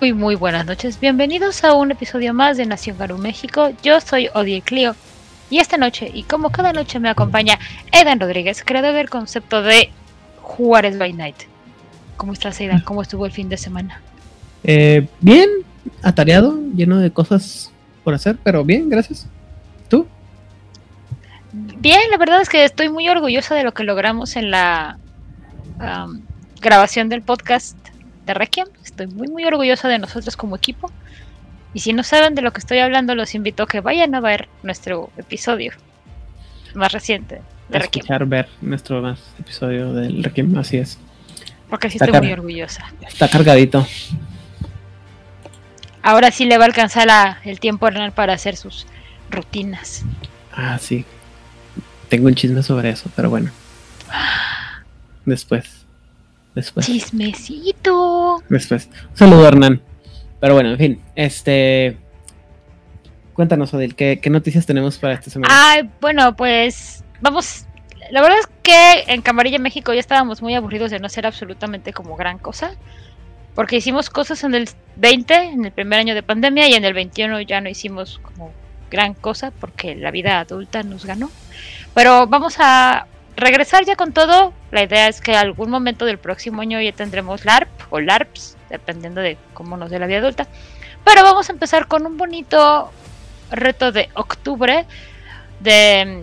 Muy, muy buenas noches. Bienvenidos a un episodio más de Nación Garú México. Yo soy Odie Clio. Y esta noche, y como cada noche, me acompaña Edan Rodríguez, creador del concepto de Juárez by Night. ¿Cómo estás, Edan? ¿Cómo estuvo el fin de semana? Eh, bien, atareado, lleno de cosas por hacer, pero bien, gracias. ¿Tú? Bien, la verdad es que estoy muy orgullosa de lo que logramos en la um, grabación del podcast de Requiem. Estoy muy, muy orgullosa de nosotros como equipo. Y si no saben de lo que estoy hablando, los invito a que vayan a ver nuestro episodio más reciente de Requiem. Escuchar, ver nuestro más episodio del Requiem, así es. Porque sí Está estoy muy orgullosa. Está cargadito. Ahora sí le va a alcanzar la- el tiempo a Hernán para hacer sus rutinas. Ah, sí. Tengo un chisme sobre eso, pero bueno. Después. Después. Chismecito. Después. Un saludo, Hernán. Pero bueno, en fin. Este. Cuéntanos, Odil, ¿qué, qué noticias tenemos para esta semana? Ay, bueno, pues vamos. La verdad es que en Camarilla México ya estábamos muy aburridos de no hacer absolutamente como gran cosa. Porque hicimos cosas en el 20, en el primer año de pandemia, y en el 21 ya no hicimos como gran cosa porque la vida adulta nos ganó. Pero vamos a regresar ya con todo. La idea es que algún momento del próximo año ya tendremos LARP o LARPs, dependiendo de cómo nos dé la vida adulta. Pero vamos a empezar con un bonito reto de octubre de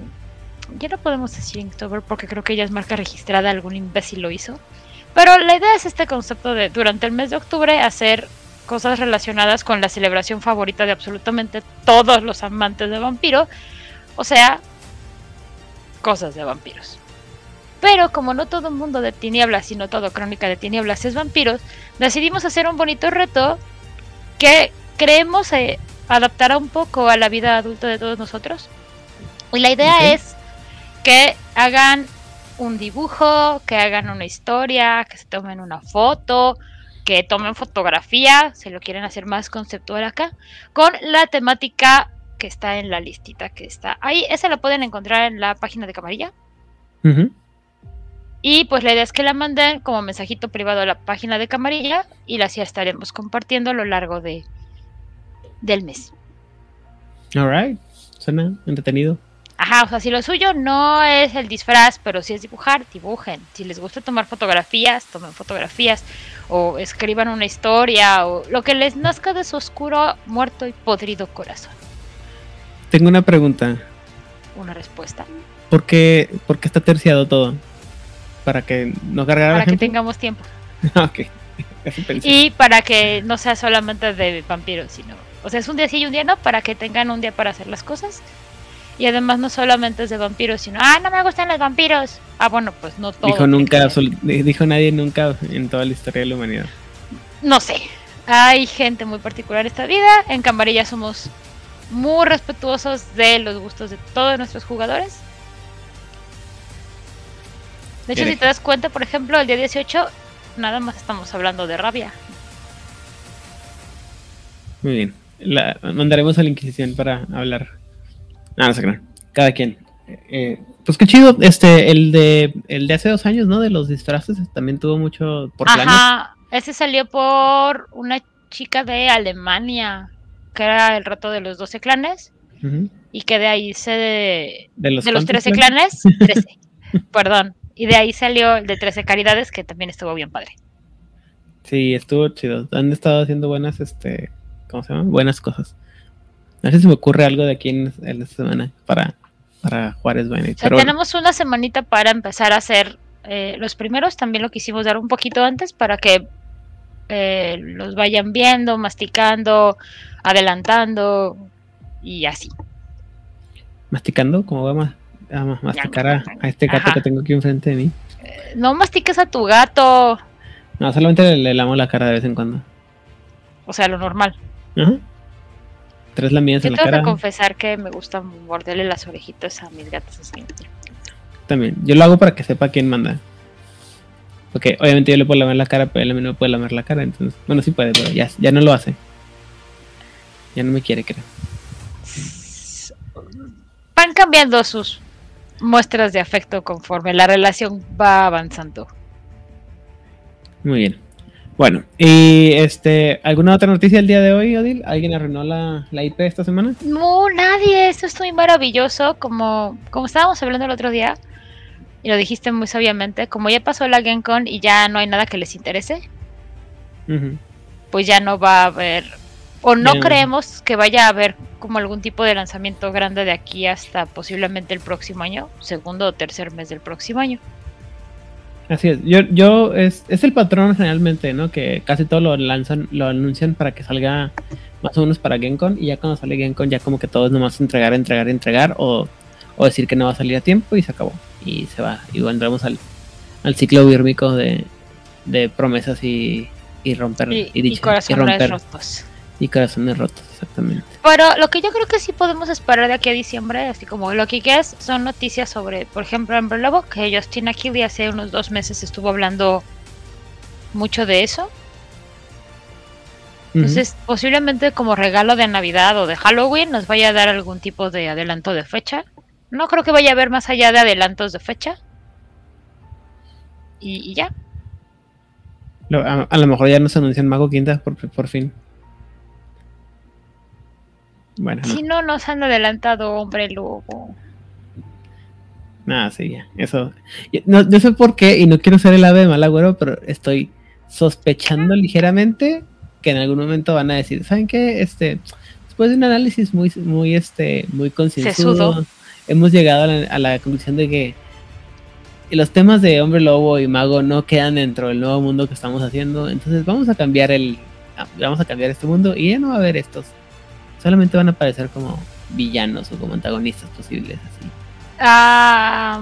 ya no podemos decir Inktober porque creo que ya es marca registrada, algún imbécil lo hizo. Pero la idea es este concepto de durante el mes de octubre hacer cosas relacionadas con la celebración favorita de absolutamente todos los amantes de vampiro, o sea, cosas de vampiros. Pero como no todo el mundo de tinieblas, sino todo crónica de tinieblas es vampiros, decidimos hacer un bonito reto que creemos eh, adaptará un poco a la vida adulta de todos nosotros. Y la idea es que hagan un dibujo, que hagan una historia, que se tomen una foto, que tomen fotografía, si lo quieren hacer más conceptual acá, con la temática que está en la listita que está ahí. Esa la pueden encontrar en la página de Camarilla. Ujú. Y pues la idea es que la manden como mensajito privado a la página de Camarilla y la estaremos compartiendo a lo largo de, del mes. Alright. Suena entretenido. Ajá, o sea, si lo suyo no es el disfraz, pero si es dibujar, dibujen. Si les gusta tomar fotografías, tomen fotografías. O escriban una historia, o lo que les nazca de su oscuro, muerto y podrido corazón. Tengo una pregunta. Una respuesta. ¿Por qué, por qué está terciado todo? Para que no cargara Para que gente. tengamos tiempo. ok. Y para que no sea solamente de vampiros, sino. O sea, es un día sí y un día no, para que tengan un día para hacer las cosas. Y además no solamente es de vampiros, sino, ah, no me gustan los vampiros. Ah, bueno, pues no todo. Dijo nunca, dijo nadie nunca en toda la historia de la humanidad. No sé. Hay gente muy particular en esta vida. En Camarilla somos muy respetuosos de los gustos de todos nuestros jugadores. De hecho, si te das cuenta, por ejemplo, el día 18, nada más estamos hablando de rabia. Muy bien. La, mandaremos a la Inquisición para hablar. Ah, no sé qué. Cada quien. Eh, pues qué chido. Este, el de, el de hace dos años, ¿no? De los disfraces también tuvo mucho por planes. Ajá, ese salió por una chica de Alemania, que era el reto de los 12 clanes, y que de ahí se... De los, de los cuántos 13 clanes, 13, perdón. Y de ahí salió el de 13 caridades, que también estuvo bien padre. Sí, estuvo chido. Han estado haciendo buenas, este, ¿cómo se llama? Buenas cosas. No sé si me ocurre algo de aquí en, en esta semana para, para Juárez Night, O sea, pero bueno. tenemos una semanita para empezar a hacer eh, los primeros. También lo quisimos dar un poquito antes para que eh, los vayan viendo, masticando, adelantando y así. masticando, como vamos a ma- masticar a, a este gato Ajá. que tengo aquí enfrente de mí. Eh, No mastiques a tu gato, No, solamente le, le lamo la cara de vez en cuando. o sea, lo normal. Ajá. Tres lamidas Yo en la tengo que cara. confesar que me gusta morderle las orejitas a mis gatos así. También. Yo lo hago para que sepa quién manda. Porque obviamente yo le puedo lamer la cara, pero él a mí no me puede lamer la cara. Entonces, bueno, sí puede, pero ya, ya no lo hace. Ya no me quiere, creo. Van cambiando sus muestras de afecto conforme la relación va avanzando. Muy bien. Bueno, y este, ¿alguna otra noticia del día de hoy, Odil? ¿Alguien arruinó la, la IP esta semana? No, nadie. Esto es muy maravilloso. Como, como estábamos hablando el otro día, y lo dijiste muy sabiamente, como ya pasó la GenCon y ya no hay nada que les interese, pues ya no va a haber, o no creemos que vaya a haber como algún tipo de lanzamiento grande de aquí hasta posiblemente el próximo año, segundo o tercer mes del próximo año. Así es, yo, yo es, es el patrón generalmente, ¿no? Que casi todo lo lanzan, lo anuncian para que salga más o menos para GenCon y ya cuando sale GenCon ya como que todo es nomás entregar, entregar, entregar o, o decir que no va a salir a tiempo y se acabó y se va. Y entramos al, al ciclo bírmico de, de promesas y, y romper y, y, corazones rotos. Y corazones rotos, exactamente. Pero lo que yo creo que sí podemos esperar de aquí a diciembre, así como lo que es, son noticias sobre, por ejemplo, Amber Lobo, que Justin Achille hace unos dos meses estuvo hablando mucho de eso. Entonces, posiblemente como regalo de Navidad o de Halloween nos vaya a dar algún tipo de adelanto de fecha. No creo que vaya a haber más allá de adelantos de fecha. Y, ya. A, lo mejor ya nos anuncian Mago Quinta por, por fin. Bueno. Si no. nos han adelantado Hombre Lobo. Nada, sí, ya. Eso. No, yo sé por qué, y no quiero ser el ave de mal agüero, pero estoy sospechando ligeramente que en algún momento van a decir, ¿saben qué? Este, después de un análisis muy, muy, este, muy concienzudo, hemos llegado a la, conclusión de que los temas de hombre lobo y mago no quedan dentro del nuevo mundo que estamos haciendo. Entonces vamos a cambiar el, vamos a cambiar este mundo y ya no va a haber estos. Solamente van a aparecer como villanos o como antagonistas posibles así. Ah,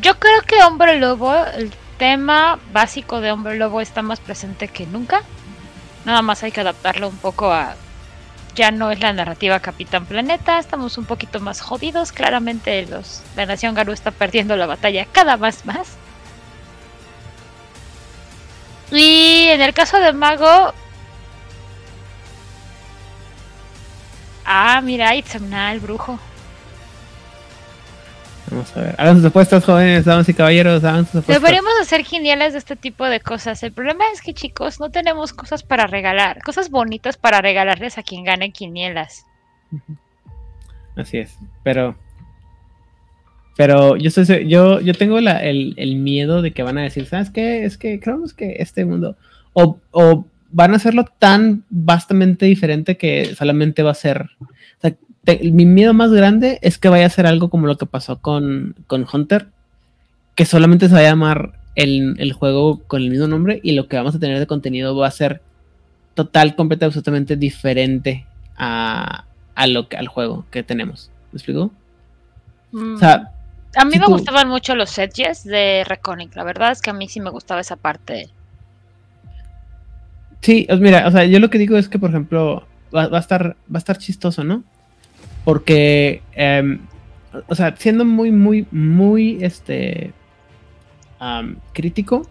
yo creo que hombre lobo, el tema básico de hombre lobo está más presente que nunca. Nada más hay que adaptarlo un poco a ya no es la narrativa Capitán Planeta, estamos un poquito más jodidos, claramente los, la Nación Garú está perdiendo la batalla cada vez más. Y en el caso de Mago... Ah, mira, Itzamna, el brujo. Vamos a ver. Hagan sus apuestas, jóvenes, damas y caballeros. Hagan sus apuestas. Deberíamos hacer geniales de este tipo de cosas. El problema es que, chicos, no tenemos cosas para regalar. Cosas bonitas para regalarles a quien gane quinielas. Así es. Pero. Pero yo estoy, yo, yo tengo la, el, el, miedo de que van a decir, ¿sabes qué? Es que creemos que este mundo. O, o van a hacerlo tan vastamente diferente que solamente va a ser. O sea, mi miedo más grande es que vaya a ser algo como lo que pasó con, Hunter, que solamente se va a llamar el, juego con el mismo nombre y lo que vamos a tener de contenido va a ser total, completamente, absolutamente diferente a, lo que, al juego que tenemos. ¿Me explico? Mm. a mí me gustaban mucho los edges de Reconic, la verdad es que a mí sí me gustaba esa parte. Sí, mira, o sea, yo lo que digo es que, por ejemplo, va, a estar, va a estar chistoso, ¿no? Porque, em, o sea, siendo muy, muy, muy, este, crítico,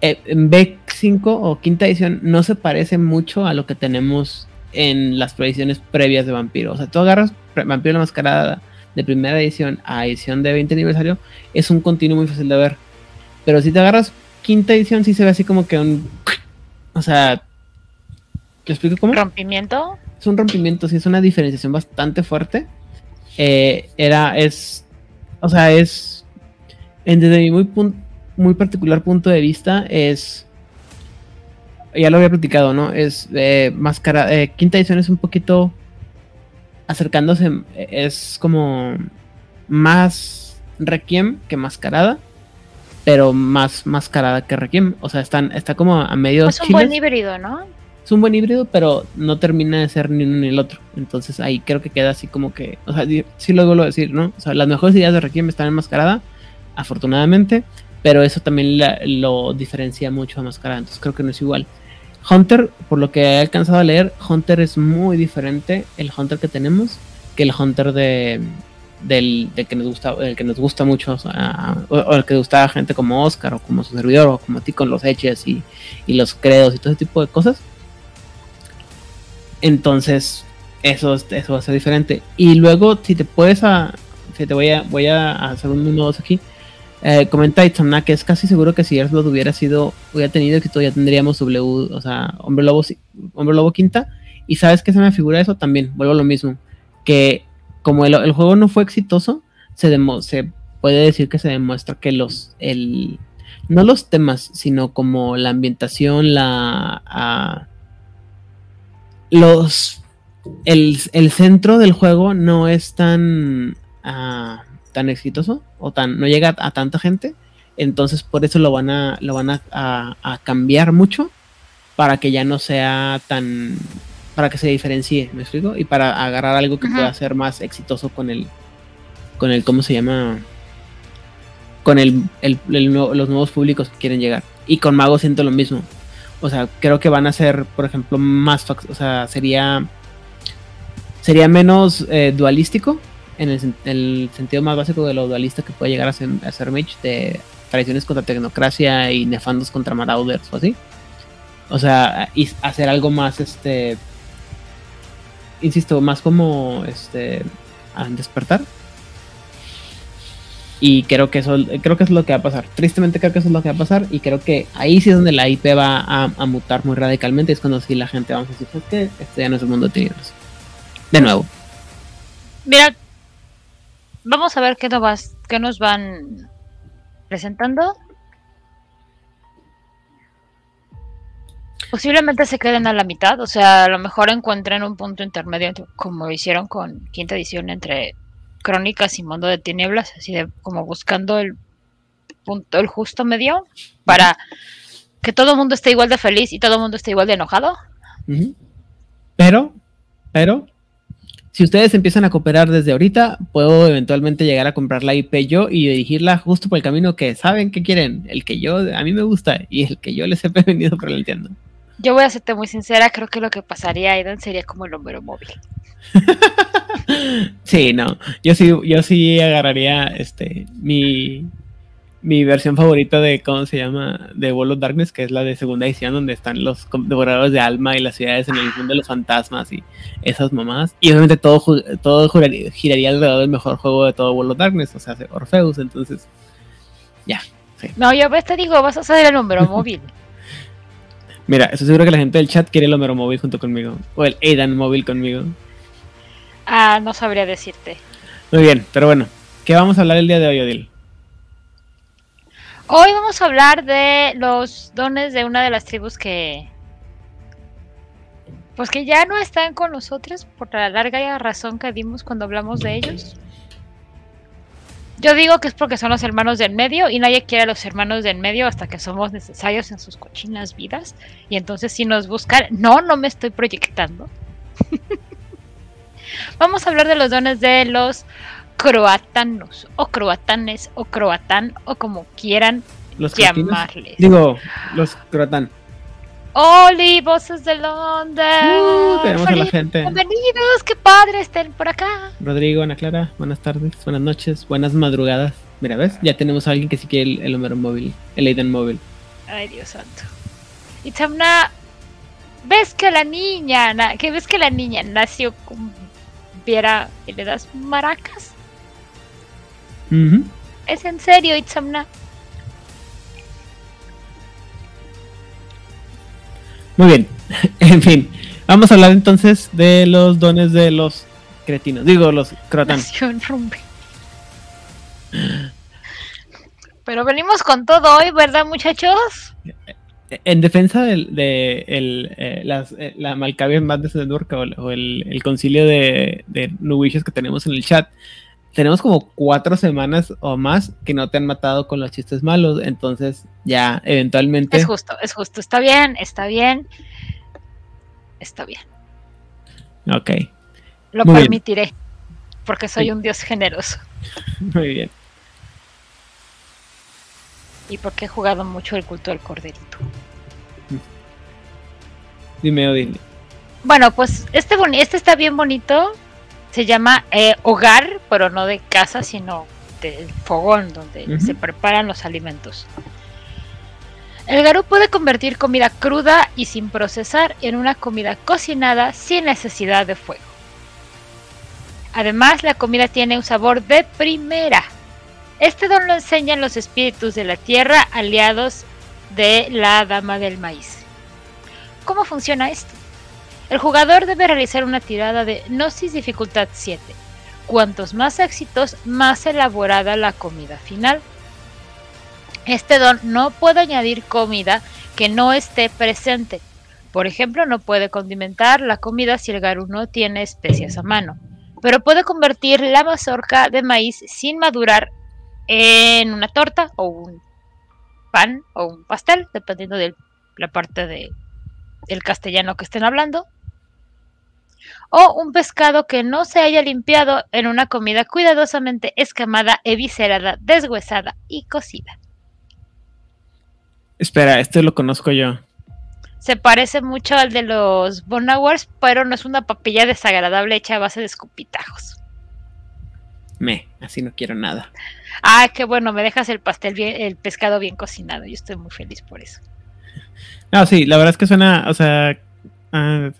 eh, en B5 o quinta edición no se parece mucho a lo que tenemos en las predicciones previas de Vampiro. O sea, tú agarras Vampiro la Mascarada de primera edición a edición de 20 aniversario, es un continuo muy fácil de ver. Pero si te agarras quinta edición, sí se ve así como que un... O sea... ¿Te explico cómo? ¿Rompimiento? es un rompimiento, sí, es una diferenciación bastante fuerte. Eh, era, es, o sea, es, desde mi muy, muy particular punto de vista, es, ya lo había platicado, ¿no? Es eh, máscara, eh, quinta edición es un poquito acercándose, es como más Requiem que mascarada, pero más mascarada que Requiem, o sea, están, está como a medio... Es un buen híbrido, ¿no? es un buen híbrido, pero no termina de ser ni uno ni el otro. Entonces ahí creo que queda así como que, o sea, sí lo decir, ¿no? O sea, las mejores ideas de Requiem están enmascarada, afortunadamente, pero eso también lo diferencia mucho a Mascarada, entonces creo que no es igual. Hunter, por lo que he alcanzado a leer, Hunter es muy diferente el Hunter que tenemos que el Hunter de del, que nos gusta el que nos gusta mucho o, el que gusta a gente como Oscar o como su servidor o como a ti con los hechos y, y los credos y todo ese tipo de cosas entonces, eso, eso va a ser diferente. Y luego, si te puedes, a, si te voy a, voy a hacer un 1 aquí, Eh, comenta Itzamna que es casi seguro que si Earthblood hubiera sido, hubiera tenido éxito, ya tendríamos W, o sea, Hombre Lobo, Hombre Lobo Quinta. Y sabes que se me figura eso también, vuelvo a lo mismo. Que como el, juego no fue exitoso, se, se puede decir que se demuestra que los, el, no los temas, sino como la ambientación, la... los... El, el, centro del juego no es tan... Tan exitoso o tan no llega a, tanta gente entonces por eso lo van a lo van a, a, cambiar mucho para que ya no sea tan para que se diferencie me explico y para agarrar algo que pueda ser más exitoso con el con el cómo se llama con el, los nuevos públicos que quieren llegar. Y con Mago siento lo mismo. O sea, creo que van a ser, por ejemplo, más. O sea, sería. Sería menos eh, dualístico. En el, sentido más básico de lo dualista que puede llegar a ser, a ser Mage. De tradiciones contra tecnocracia y nefandos contra marauders o así. O sea, y hacer algo más, este. Insisto, más como. Este. A despertar y creo que eso creo que es lo que va a pasar. Tristemente creo que eso es lo que va a pasar. Y creo que ahí sí es donde la IP va a, mutar muy radicalmente. Es cuando sí la gente vamos a decir, pues que este ya no es el mundo de tinieblas. De nuevo. Mira, vamos a ver qué nos, qué nos van presentando. Posiblemente se queden a la mitad, o sea, a lo mejor encuentren un punto intermedio como hicieron con quinta edición entre Crónicas y Mundo de Tinieblas, así de como buscando el punto, el justo medio para que todo el mundo esté igual de feliz y todo el mundo esté igual de enojado. Pero, pero, si ustedes empiezan a cooperar desde ahorita, puedo eventualmente llegar a comprar la IP yo y dirigirla justo por el camino que saben que quieren, el que yo, a mí me gusta y el que yo les he lo entiendo. Yo voy a serte muy sincera, creo que lo que pasaría, Aidan, sería como el número móvil. sí, no. Yo sí, yo sí agarraría este mi, mi versión favorita de cómo se llama de World of Darkness, que es la de segunda edición, donde están los devoradores de alma y las ciudades en el mundo de los fantasmas y esas mamadas. Y obviamente todo, todo giraría alrededor del mejor juego de todo World of Darkness, o sea, Orpheus, entonces. Ya. No, yo te digo, vas a hacer el número móvil. Mira, estoy seguro que la gente del chat quiere el número móvil junto conmigo. O el Aidan móvil conmigo. Ah, no sabría decirte. Muy bien, pero bueno, ¿qué vamos a hablar el día de hoy, Odil? Hoy vamos a hablar de los dones de una de las tribus que. Pues que ya no están con nosotros por la larga razón que dimos cuando hablamos de ellos. Yo digo que es porque son los hermanos del medio y nadie quiere a los hermanos del medio hasta que somos necesarios en sus cochinas vidas. Y entonces si nos buscan, no, no me estoy proyectando. Vamos a hablar de los dones de los croatanos, o croatanes, o croatán, o como quieran llamarles. Digo, los croatán. ¡Oli, voces de Londres! Uh, tenemos a la gente. Bienvenidos, qué padre estén por acá. Rodrigo, Ana Clara, buenas tardes, buenas noches, buenas madrugadas. Mira, ¿ves? Ya tenemos a alguien que sí quiere el, el número móvil, el Aiden móvil. Ay, Dios santo. Y Tamna, ¿ves que la niña, que ves que la niña nació con viera y le das maracas. Es en serio, Itzamna. Muy bien, en fin, vamos a hablar entonces de los dones de los cretinos, digo los crotanos. Pero venimos con todo hoy, ¿verdad, muchachos? en defensa de, de el, eh, las, eh, la Malcavia más de Sedurka o, el, el, concilio de, de que tenemos en el chat, tenemos como cuatro semanas o más que no te han matado con los chistes malos, entonces ya eventualmente... Es justo, es justo, está bien, está bien, está bien. Ok. Lo permitiré, porque soy un dios generoso. Muy bien y porque he jugado mucho el culto del corderito. Dime, Odile. Bueno, pues este, este está bien bonito. Se llama eh, hogar, pero no de casa, sino del fogón donde se preparan los alimentos. El garú puede convertir comida cruda y sin procesar en una comida cocinada sin necesidad de fuego. Además, la comida tiene un sabor de primera Este don lo enseñan los espíritus de la tierra aliados de la Dama del Maíz. ¿Cómo funciona esto? El jugador debe realizar una tirada de Gnosis dificultad 7. Cuantos más éxitos, más elaborada la comida final. Este don no puede añadir comida que no esté presente. Por ejemplo, no puede condimentar la comida si el Garu no tiene especias a mano. Pero puede convertir la mazorca de maíz sin madurar en una torta o un pan o un pastel, dependiendo de la parte de, castellano que estén hablando. O un pescado que no se haya limpiado en una comida cuidadosamente escamada, eviscerada, deshuesada y cocida. Espera, este lo conozco yo. Se parece mucho al de los Bonawars, pero no es una papilla desagradable hecha a base de escupitajos. Me, así no quiero nada. Ah, qué bueno, me dejas el pastel bien, el pescado bien cocinado. Yo estoy muy feliz por eso. No, sí, la verdad es que suena, o sea, ah,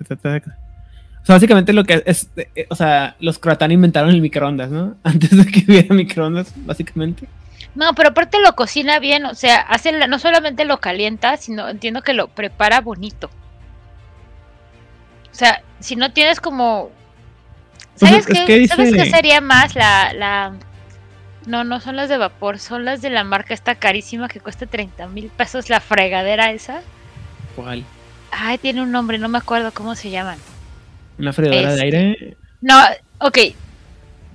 o sea, básicamente lo que es, eh, o sea, los croatán inventaron el microondas, ¿no? Antes de que hubiera microondas, básicamente. No, pero aparte lo cocina bien, o sea, hace no solamente lo calienta, sino entiendo que lo prepara bonito. O sea, si no tienes como... Pues ¿Sabes, es qué, dice- ¿Sabes qué sería más la, la... No, no son las de vapor, son las de la marca esta carísima que cuesta 30 mil pesos la fregadera esa. ¿Cuál? Ay, tiene un nombre, no me acuerdo cómo se llaman. ¿Una freidora de Este. aire? No, ok.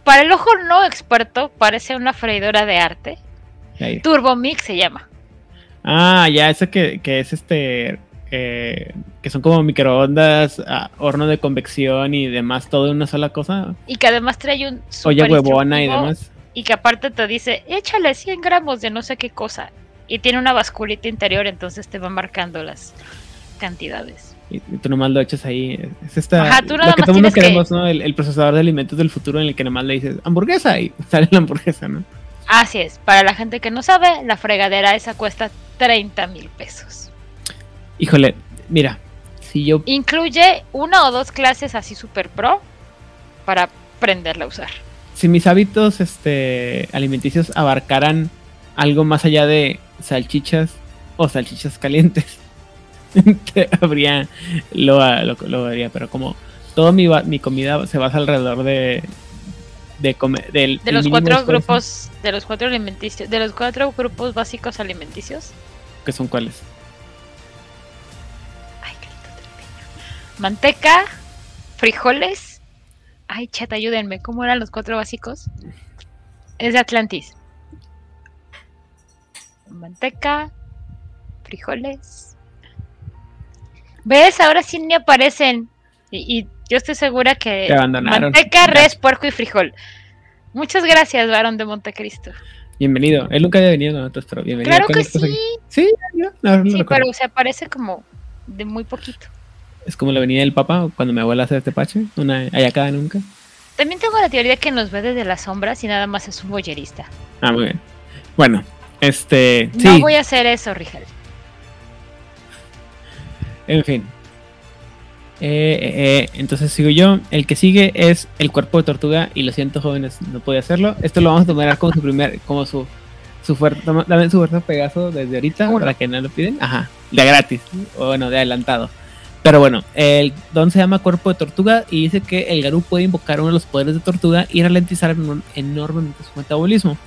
Para el ojo no experto, parece una freidora de arte. De aire. Turbomix se llama. Ah, ya, ese que, que es este. eh, que son como microondas, ah, horno de convección y demás, todo en una sola cosa. Y que además trae un Olla huevona y demás. Y que aparte te dice, échale 100 gramos de no sé qué cosa. Y tiene una basculita interior, entonces te va marcando las cantidades. Y, tú nomás lo echas ahí. Es esta. Ajá, tú lo que todo el mundo que- queremos, ¿no? El, el procesador de alimentos del futuro en el que nomás le dices hamburguesa y sale la hamburguesa, ¿no? Así es, para la gente que no sabe, la fregadera esa cuesta 30 mil pesos. Híjole, mira, si yo. Incluye una o dos clases así super pro para aprenderla a usar. Si mis hábitos este, alimenticios abarcaran algo más allá de salchichas o salchichas calientes, te habría. Lo, lo, lo haría, pero como toda mi, mi comida se basa alrededor de. De, del, los cuatro esfuerzo, grupos, de los cuatro alimenticios, de los cuatro grupos básicos alimenticios. que son cuáles? Ay, carita trepeño. Manteca, frijoles. Ay, chat, ayúdenme. ¿Cómo eran los cuatro básicos? Es de Atlantis. Manteca, frijoles. ¿Ves? Ahora sí ni aparecen. Y, y yo estoy segura que Te abandonaron. manteca, res, puerco y frijol. Muchas gracias, varón de Montecristo. Bienvenido. Él nunca había venido con nosotros, pero bienvenido. Claro ¿Qué que sí. aquí? Sí, no, no Sí, pero se aparece como de muy poquito. Es como la venida del Papa cuando mi abuela hace este pache, una allá cada nunca. También tengo la teoría que nos ve desde las sombras y nada más es un boyerista. Ah, muy bien. Bueno, este, sí, No voy a hacer eso, Rigel. En fin. Eh, eh, eh, entonces sigo yo. El que sigue es el cuerpo de tortuga y lo siento jóvenes, no podía hacerlo. Esto lo vamos a tomar como su primer, como su su fuerza, su fuerza Pegaso desde ahorita Uno. para que no lo piden. Ajá, de gratis, o bueno, de adelantado. Pero bueno, el don se llama cuerpo de tortuga y dice que el Garú puede invocar uno de los poderes de tortuga y ralentizar enor- enormemente su metabolismo.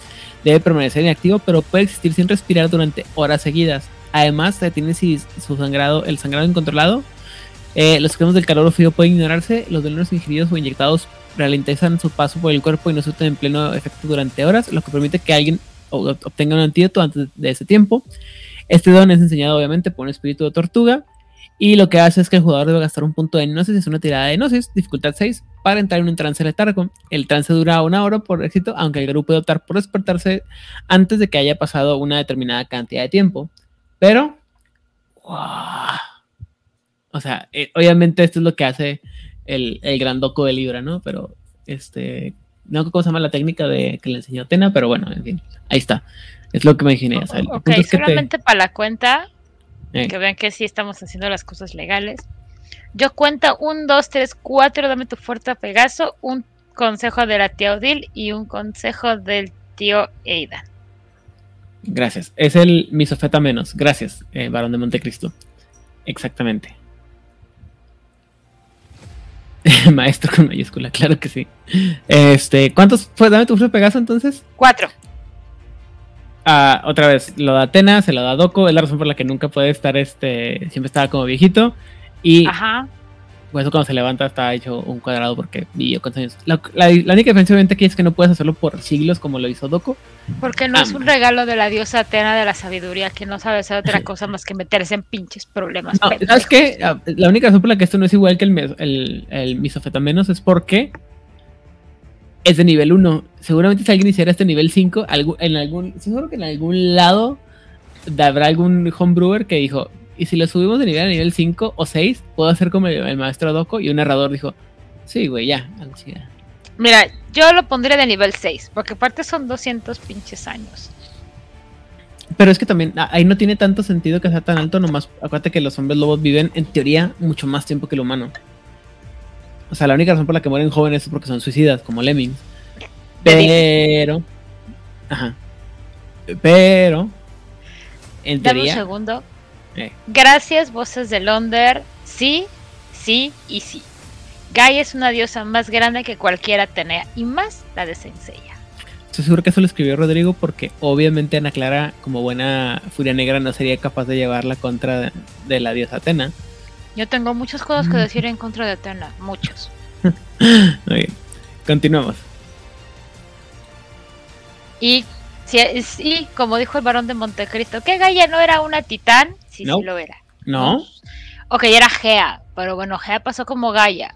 Debe permanecer inactivo, pero puede existir sin respirar durante horas seguidas. Además, se tiene si su sangrado, el sangrado incontrolado. Eh, los extremos del calor o frío pueden ignorarse. Los venenos ingeridos o inyectados ralentizan su paso por el cuerpo y no surten en pleno efecto durante horas, lo que permite que alguien obtenga un antídoto antes de ese tiempo. Este don es enseñado obviamente por un espíritu de tortuga y lo que hace es que el jugador debe gastar un punto de gnosis, es una tirada de gnosis, dificultad 6, para entrar en un trance letargo. El trance dura una hora por éxito, aunque el grupo puede optar por despertarse antes de que haya pasado una determinada cantidad de tiempo. Pero, ¡guau! o sea, eh, obviamente esto es lo que hace el, el gran doco de Libra, ¿no? Pero, este, no sé cómo se llama la técnica de que le enseñó Atena, pero bueno, en fin, ahí está. Es lo que me imaginé. o sea, el ok, punto es que te- solamente para la cuenta, eh, que vean que sí estamos haciendo las cosas legales. Yo cuento un, dos, tres, cuatro, dame tu fuerza Pegaso, un consejo de la tía Odil y un consejo del tío Aidan. Gracias. Es el misofeta menos. Gracias, eh, Barón de Montecristo. Exactamente. Maestro con mayúscula, claro que sí. Este, ¿cuántos fue? Dame tu Pegaso entonces. Cuatro. Ah, otra vez, lo da Atena, se lo da Doco, es la razón por la que nunca puede estar, este, siempre estaba como viejito. Y Ajá. Por eso cuando se levanta está hecho un cuadrado porque vivió cuántos años. La, la- la única diferencia obviamente aquí es que no puedes hacerlo por siglos como lo hizo Doco. Porque no Ah, es un regalo de la diosa Atena de la sabiduría, que no sabe hacer otra cosa más que meterse en pinches problemas. No. ¿Sabes qué? Ah, La única razón por la que esto no es igual que el, mes- el, el misofetamenos es porque es de nivel 1. Seguramente si alguien hiciera este nivel 5, algún- en algún, seguro que en algún lado habrá algún homebrewer que dijo, y si lo subimos de nivel a nivel 5 o 6, puedo hacer como el, el maestro Doco. Y un narrador dijo, sí, güey, ya, a la chingada". Mira, yo lo pondría de nivel 6, porque aparte son 200 pinches años. Pero es que también ah, ahí no tiene tanto sentido que sea tan alto, nomás acuérdate que los hombres lobos viven en teoría mucho más tiempo que el humano. O sea, la única razón por la que mueren jóvenes es porque son suicidas, como lemmings. Pero. Ajá. Pero. En Dame un teoría. segundo. Eh. Gracias, voces de Londres. Sí, sí y sí. Gaia es una diosa más grande que cualquier Atenea y más la de Senseiya. Estoy seguro que eso lo escribió Rodrigo porque obviamente Ana Clara, como buena furia negra, no sería capaz de llevarla contra de, la diosa Atena. Yo tengo muchas cosas Mm. que decir en contra de Atena, muchos. Muy bien. Continuamos. Y, si, y como dijo el varón de Montecristo, que Gaia no era una titán, sí, No. sí lo era. ¿No? Ok, era Gea, pero bueno, Gea pasó como Gaia.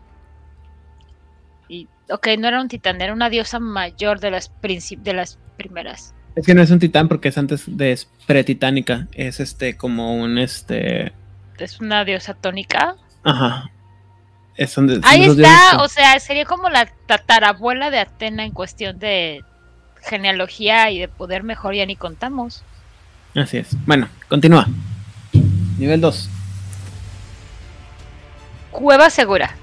Y, ok, no era un titán, era una diosa mayor de las, de las primeras. Es que no es un titán porque es antes de pretitánica. Es este como un este. Es una diosa tónica. Ajá. Es donde, Ahí está, dioses o sea, sería como la tatarabuela de Atena en cuestión de genealogía y de poder mejor, ya ni contamos. Así es. Bueno, continúa. Nivel 2. Cueva segura.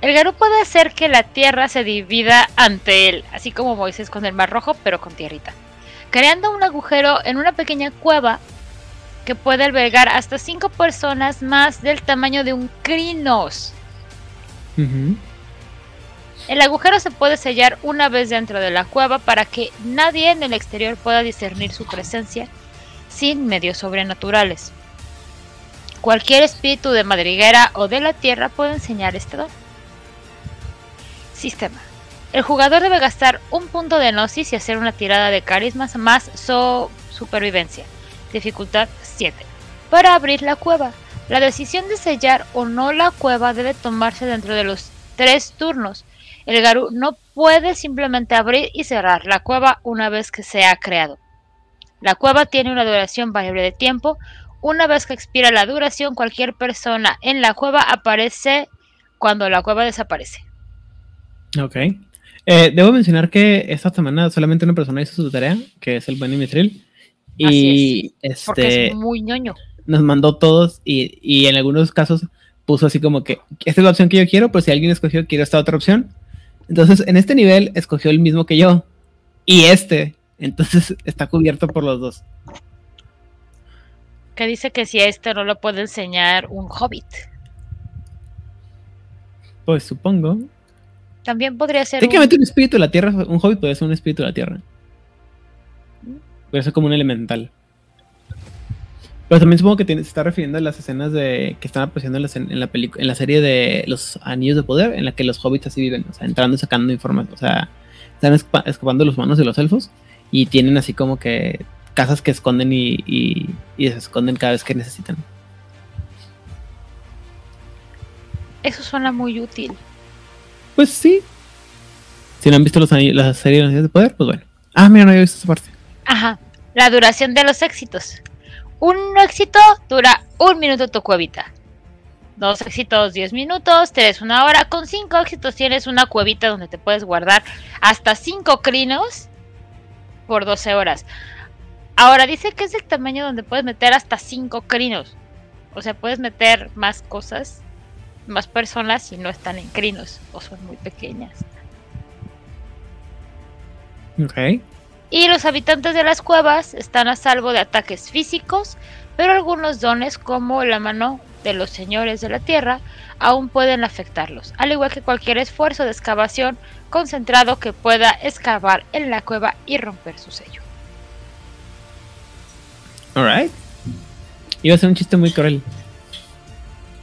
El Garú puede hacer que la tierra se divida ante él, así como Moisés con el Mar Rojo, pero con tierrita. Creando un agujero en una pequeña cueva que puede albergar hasta cinco personas más del tamaño de un crinos. El agujero se puede sellar una vez dentro de la cueva para que nadie en el exterior pueda discernir su presencia sin medios sobrenaturales. Cualquier espíritu de madriguera o de la tierra puede enseñar este don. Sistema. El jugador debe gastar un punto de gnosis y hacer una tirada de carismas más so- supervivencia. Dificultad 7. Para abrir la cueva. La decisión de sellar o no la cueva debe tomarse dentro de los tres turnos. El Garú no puede simplemente abrir y cerrar la cueva una vez que se ha creado. La cueva tiene una duración variable de tiempo. Una vez que expira la duración, cualquier persona en la cueva aparece cuando la cueva desaparece. Ok. Eh, debo mencionar que esta semana solamente una persona hizo su tarea, que es el buen Dimitril. Y Porque este es muy ñoño. nos mandó todos y, y en algunos casos puso así como que esta es la opción que yo quiero, pero si alguien escogió quiero esta otra opción. Entonces en este nivel escogió el mismo que yo y este. Entonces está cubierto por los dos. Que dice que si a este no lo puede enseñar un hobbit. Pues supongo. También podría ser. un- Técnicamente un espíritu de la tierra, un hobbit puede ser un espíritu de la tierra. Puede ser como un elemental. Pero también supongo que tiene- se está refiriendo a las escenas de que están apareciendo en la, en la pelicu- en la serie de los anillos de poder, en la que los hobbits así viven, o sea, entrando y sacando información, o sea, están esca- escapando los humanos de los elfos y tienen así como que casas que esconden y, y, y se esconden cada vez que necesitan. Eso suena muy útil. Pues sí. Si no han visto los anillos- la serie de los anillos de poder, pues bueno. Ah, mira, no había visto esa parte. Ajá. La duración de los éxitos. Un éxito dura un minuto tu cuevita. Dos éxitos, 10 minutos. Tres, una hora. Con cinco éxitos tienes una cuevita donde te puedes guardar hasta cinco crinos por 12 horas. Ahora dice que es el tamaño donde puedes meter hasta cinco crinos. O sea, puedes meter más cosas, más personas si no están en crinos o son muy pequeñas. Ok. Y los habitantes de las cuevas están a salvo de ataques físicos, pero algunos dones como la mano de los señores de la tierra aún pueden afectarlos, al igual que cualquier esfuerzo de excavación concentrado que pueda excavar en la cueva y romper su sello. Alright. Iba a ser un chiste muy cruel.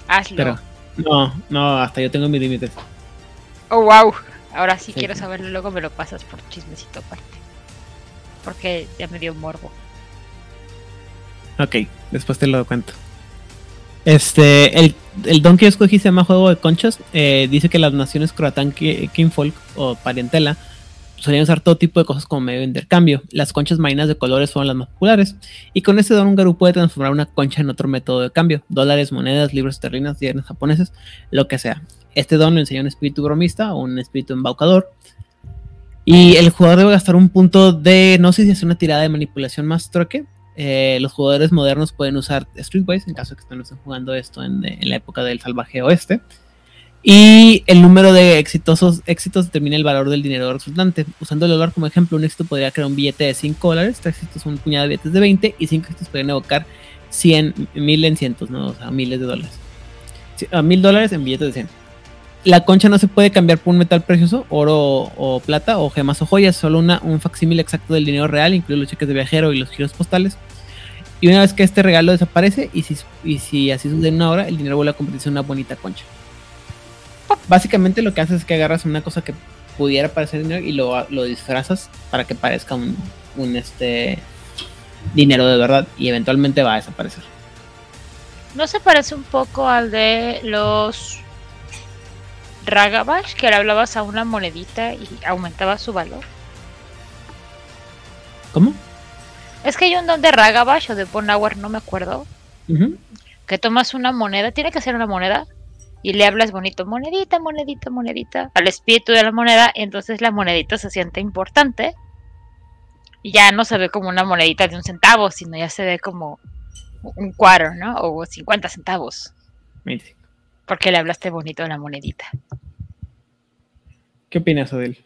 Hazlo. Pero no, no, hasta yo tengo mis límites. Oh, wow. Ahora sí, Sí. quiero saberlo, luego me lo pasas por chismecito aparte. Porque ya me dio morbo. Ok, después te lo cuento. Este, el, el don que yo escogí se llama Juego de Conchas. Eh, dice que las naciones croatán, ki- kinfolk o parentela solían usar todo tipo de cosas como medio de intercambio. Las conchas marinas de colores fueron las más populares. Y con este don, un garú puede transformar una concha en otro método de cambio: dólares, monedas, libros esterlinas, yenes japoneses, lo que sea. Este don lo enseña un espíritu bromista o un espíritu embaucador. Y el jugador debe gastar un punto de, no sé si es una tirada de manipulación más troque. Eh, los jugadores modernos pueden usar Streetwise en caso de que estén jugando esto en la época del salvaje oeste. Y el número de exitosos éxitos determina el valor del dinero resultante. Usando el dólar como ejemplo, un éxito podría crear un billete de 5 dólares, 3 éxitos un puñado de billetes de 20 y 5 éxitos podrían evocar 100, mil en cientos, ¿no? O sea, miles de dólares. A mil dólares en billetes de 100. La concha no se puede cambiar por un metal precioso, oro o plata o gemas o joyas, solo una, un facsímil exacto del dinero real, incluidos los cheques de viajero y los giros postales. Y una vez que este regalo desaparece, y si, y si así sucede en una hora, el dinero vuelve a convertirse en una bonita concha. Básicamente lo que haces es que agarras una cosa que pudiera parecer dinero y lo, lo disfrazas para que parezca un, un este dinero de verdad y eventualmente va a desaparecer. ¿No se parece un poco al de los Ragabash, que le hablabas a una monedita y aumentaba su valor? ¿Cómo? Es que hay un don de Ragabash o de Bonauer, no me acuerdo, Ujú. que tomas una moneda, tiene que ser una moneda, y le hablas bonito, monedita, monedita, monedita, al espíritu de la moneda, entonces la monedita se siente importante, y ya no se ve como una monedita de un centavo, sino ya se ve como un cuadro, ¿no? O 50 centavos, 25. porque le hablaste bonito a la monedita. ¿Qué opinas, Odil?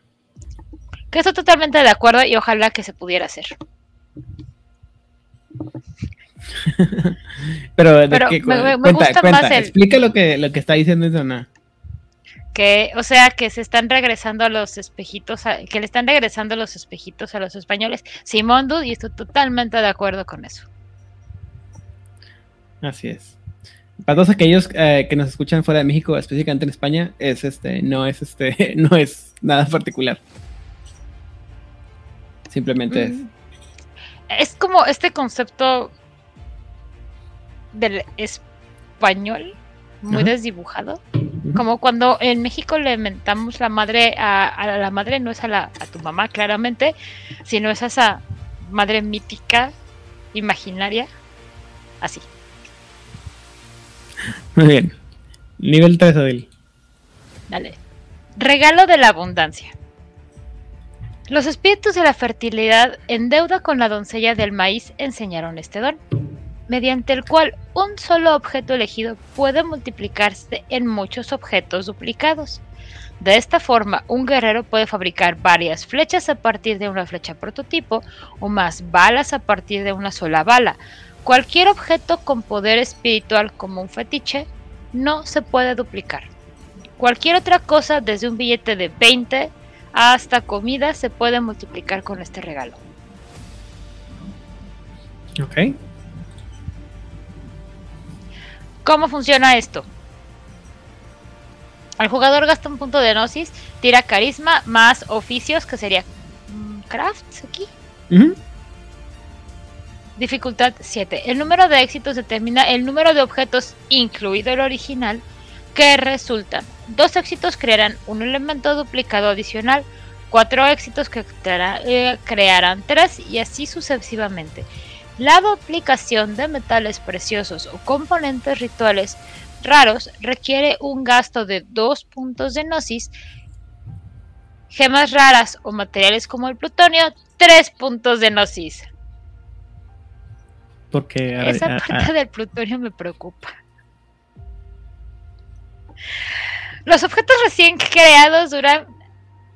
Que estoy totalmente de acuerdo y ojalá que se pudiera hacer. Pero, ¿de Pero qué? me- me- me cuenta, gusta cuenta, más el- explica lo que, lo que está diciendo eso, no. Que, o sea, que se están regresando a los espejitos, a- que le están regresando los espejitos a los españoles. Simón Dud, y estoy totalmente de acuerdo con eso. Así es. Para todos aquellos eh, que nos escuchan fuera de México, específicamente en España, es este, no es este, no es nada particular. Simplemente es. Mm. Es como este concepto del español muy Ajá. desdibujado. Como cuando en México le mentamos la madre a, a la madre, no es a, la, a tu mamá claramente, sino es a esa madre mítica, imaginaria, así. Muy bien. Nivel 3, Odil. Dale. Regalo de la abundancia. Los espíritus de la fertilidad en deuda con la doncella del maíz enseñaron este don, mediante el cual un solo objeto elegido puede multiplicarse en muchos objetos duplicados. De esta forma, un guerrero puede fabricar varias flechas a partir de una flecha prototipo o más balas a partir de una sola bala. Cualquier objeto con poder espiritual como un fetiche no se puede duplicar. Cualquier otra cosa, desde un billete de 20 hasta comida, se puede multiplicar con este regalo. Ok. ¿Cómo funciona esto? El jugador gasta un punto de gnosis, tira carisma más oficios, que sería mm, crafts aquí. Dificultad 7. El número de éxitos determina el número de objetos, incluido el original, que resultan. Dos éxitos crearán un elemento duplicado adicional. Cuatro éxitos que eh, crearán tres y así sucesivamente. La duplicación de metales preciosos o componentes rituales raros requiere un gasto de dos puntos de gnosis. Gemas raras o materiales como el plutonio, tres puntos de gnosis. Porque. a- Esa a- parte a- del plutonio me preocupa. Los objetos recién creados duran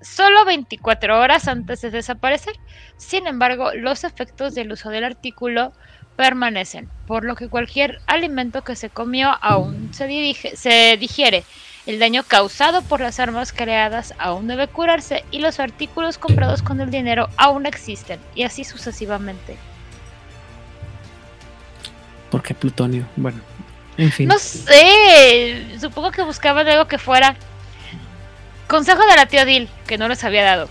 solo 24 horas antes de desaparecer. Sin embargo, los efectos del uso del artículo permanecen, por lo que cualquier alimento que se comió aún se, dirige, se digiere. El daño causado por las armas creadas aún debe curarse y los artículos comprados con el dinero aún existen, y así sucesivamente. ¿Por qué plutonio? Bueno, en fin. No sé, supongo que buscaban algo que fuera. Consejo de la tía Dil, que no les había dado.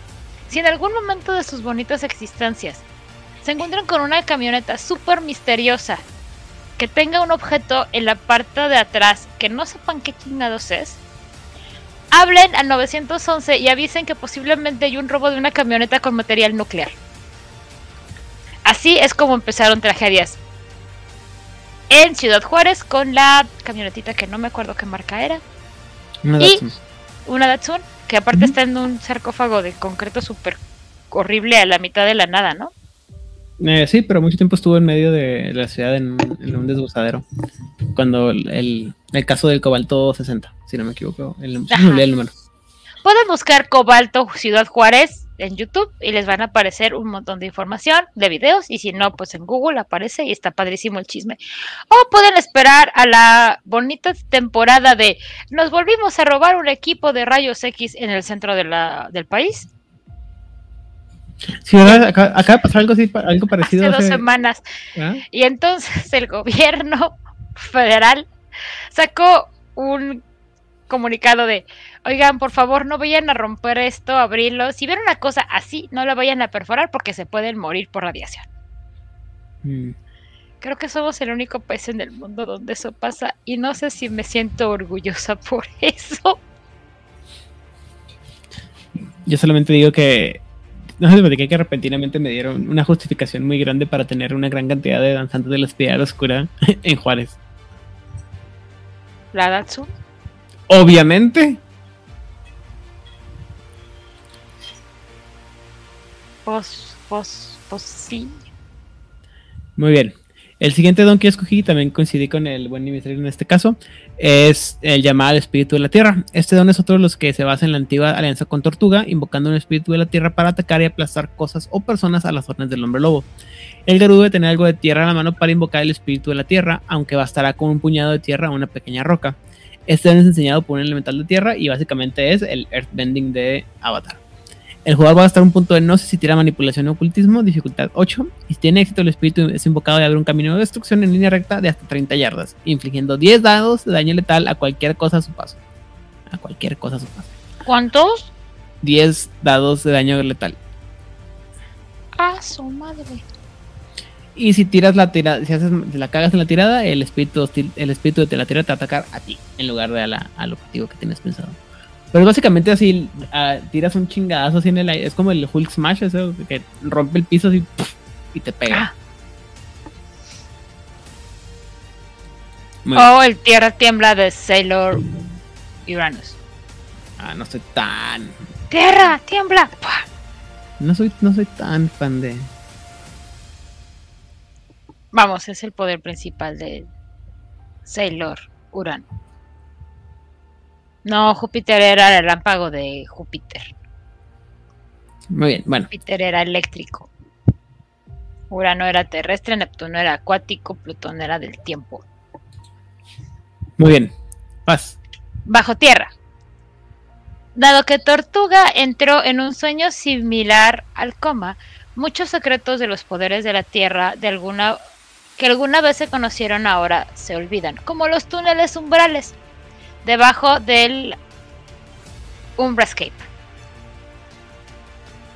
Si en algún momento de sus bonitas existencias se encuentran con una camioneta súper misteriosa que tenga un objeto en la parte de atrás que no sepan qué chingados es, hablen al 911 y avisen que posiblemente hay un robo de una camioneta con material nuclear. Así es como empezaron tragedias en Ciudad Juárez con la camionetita que no me acuerdo qué marca era. Una y. una Datsun que aparte está en un sarcófago de concreto súper horrible a la mitad de la nada, ¿no? Eh, sí, pero mucho tiempo estuvo en medio de la ciudad en, un- en un desguazadero. Cuando el, el- el caso del cobalto 60, si no me equivoco. El número. Pueden buscar Cobalto Ciudad Juárez en YouTube y les van a aparecer un montón de información, de videos, y si no, pues en Google aparece y está padrísimo el chisme. O pueden esperar a la bonita temporada de nos volvimos a robar un equipo de rayos X en el centro de la, del país Sí. Acá- acaba de pasar algo, así, algo parecido. hace dos hace- semanas. ¿Ah? Y entonces el gobierno federal sacó un comunicado de, oigan, por favor, no vayan a romper esto, abrirlo. Si ven una cosa así, no la vayan a perforar porque se pueden morir por radiación. Mm. Creo que somos el único país en el mundo donde eso pasa y no sé si me siento orgullosa por eso. Yo solamente digo que. No sé, que repentinamente me dieron una justificación muy grande para tener una gran cantidad de danzantes de la espiral oscura en Juárez. La Datsun. Obviamente. Pues, pues, pues sí. Muy bien. El siguiente don que escogí, también coincidí con el buen Nimitri en este caso, es el llamado Espíritu de la Tierra. Este don es otro de los que se basa en la antigua alianza con Tortuga, invocando un Espíritu de la Tierra para atacar y aplastar cosas o personas a las órdenes del hombre lobo. El Garudo debe tener algo de tierra a la mano para invocar el Espíritu de la Tierra, aunque bastará con un puñado de tierra o una pequeña roca. Este es enseñado por un elemental de tierra y básicamente es el Earthbending de Avatar. El jugador va a gastar un punto de no sé si tira manipulación o ocultismo, dificultad 8. Y si tiene éxito, el espíritu es invocado y abre un camino de destrucción en línea recta de hasta 30 yardas, infligiendo 10 dados de daño letal a cualquier cosa a su paso. A cualquier cosa a su paso. ¿Cuántos? 10 dados de daño letal. Ah, su madre. Y si tiras la tirada, si haces, si la cagas en la tirada, el espíritu hostil- el espíritu de la tirada te va a atacar a ti, en lugar de a la- al objetivo que tienes pensado. Pero básicamente así, ah, tiras un chingadazo así en el aire. Es como el Hulk Smash, eso que rompe el piso así y te pega. Ah. O el Tierra Tiembla de Sailor Uranus. Ah, no soy tan. ¡Tierra! ¡Tiembla! No soy, no soy tan fan de. Vamos, es el poder principal de Sailor Urano. No, Júpiter era el relámpago de Júpiter. Muy bien, bueno. Júpiter era eléctrico. Urano era terrestre, Neptuno era acuático, Plutón era del tiempo. Muy bien. Paz. Bajo tierra. Dado que Tortuga entró en un sueño similar al coma, muchos secretos de los poderes de la Tierra de alguna que alguna vez se conocieron ahora se olvidan, como los túneles umbrales debajo del Umbrascape.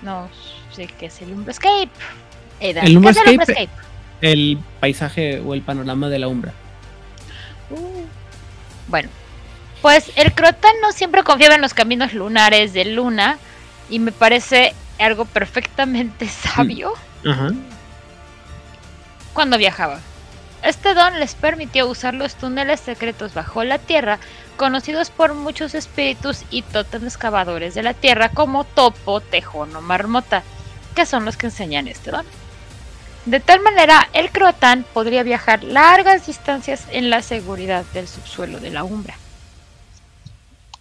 No sé qué es el Umbrascape. Eda, El ¿qué es Umbrascape- El paisaje o el panorama de la umbra. Uh, Bueno, pues el Crotan no siempre confiaba en los caminos lunares de Luna y me parece algo perfectamente sabio Ajá. Cuando viajaba. Este don les permitió usar los túneles secretos bajo la tierra, conocidos por muchos espíritus y tótem excavadores de la tierra como Topo, Tejón o Marmota, que son los que enseñan este don. De tal manera, el Croatán podría viajar largas distancias en la seguridad del subsuelo de la Umbra.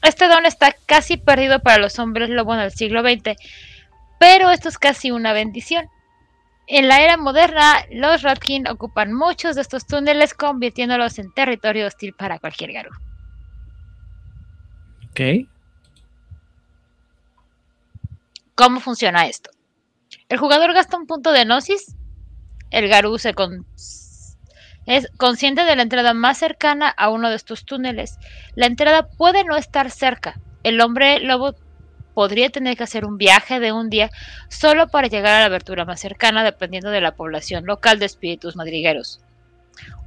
Este don está casi perdido para los hombres lobo en el siglo XX, pero esto es casi una bendición. En la era moderna, los Ratkin ocupan muchos de estos túneles, convirtiéndolos en territorio hostil para cualquier Garú. Ok. ¿Cómo funciona esto? El jugador gasta un punto de Gnosis. El Garú se con- es consciente de la entrada más cercana a uno de estos túneles. La entrada puede no estar cerca. El hombre lobo podría tener que hacer un viaje de un día solo para llegar a la abertura más cercana, dependiendo de la población local de espíritus madrigueros.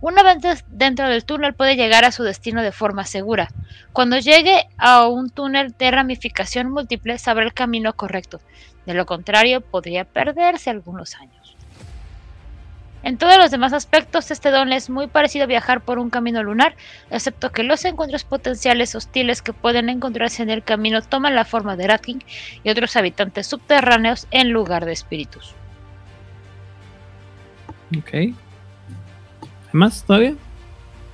Una vez dentro del túnel puede llegar a su destino de forma segura. Cuando llegue a un túnel de ramificación múltiple, sabrá el camino correcto. De lo contrario, podría perderse algunos años. En todos los demás aspectos, este don es muy parecido a viajar por un camino lunar, excepto que los encuentros potenciales hostiles que pueden encontrarse en el camino toman la forma de Ratking y otros habitantes subterráneos en lugar de espíritus. Ok. ¿Hay más todavía?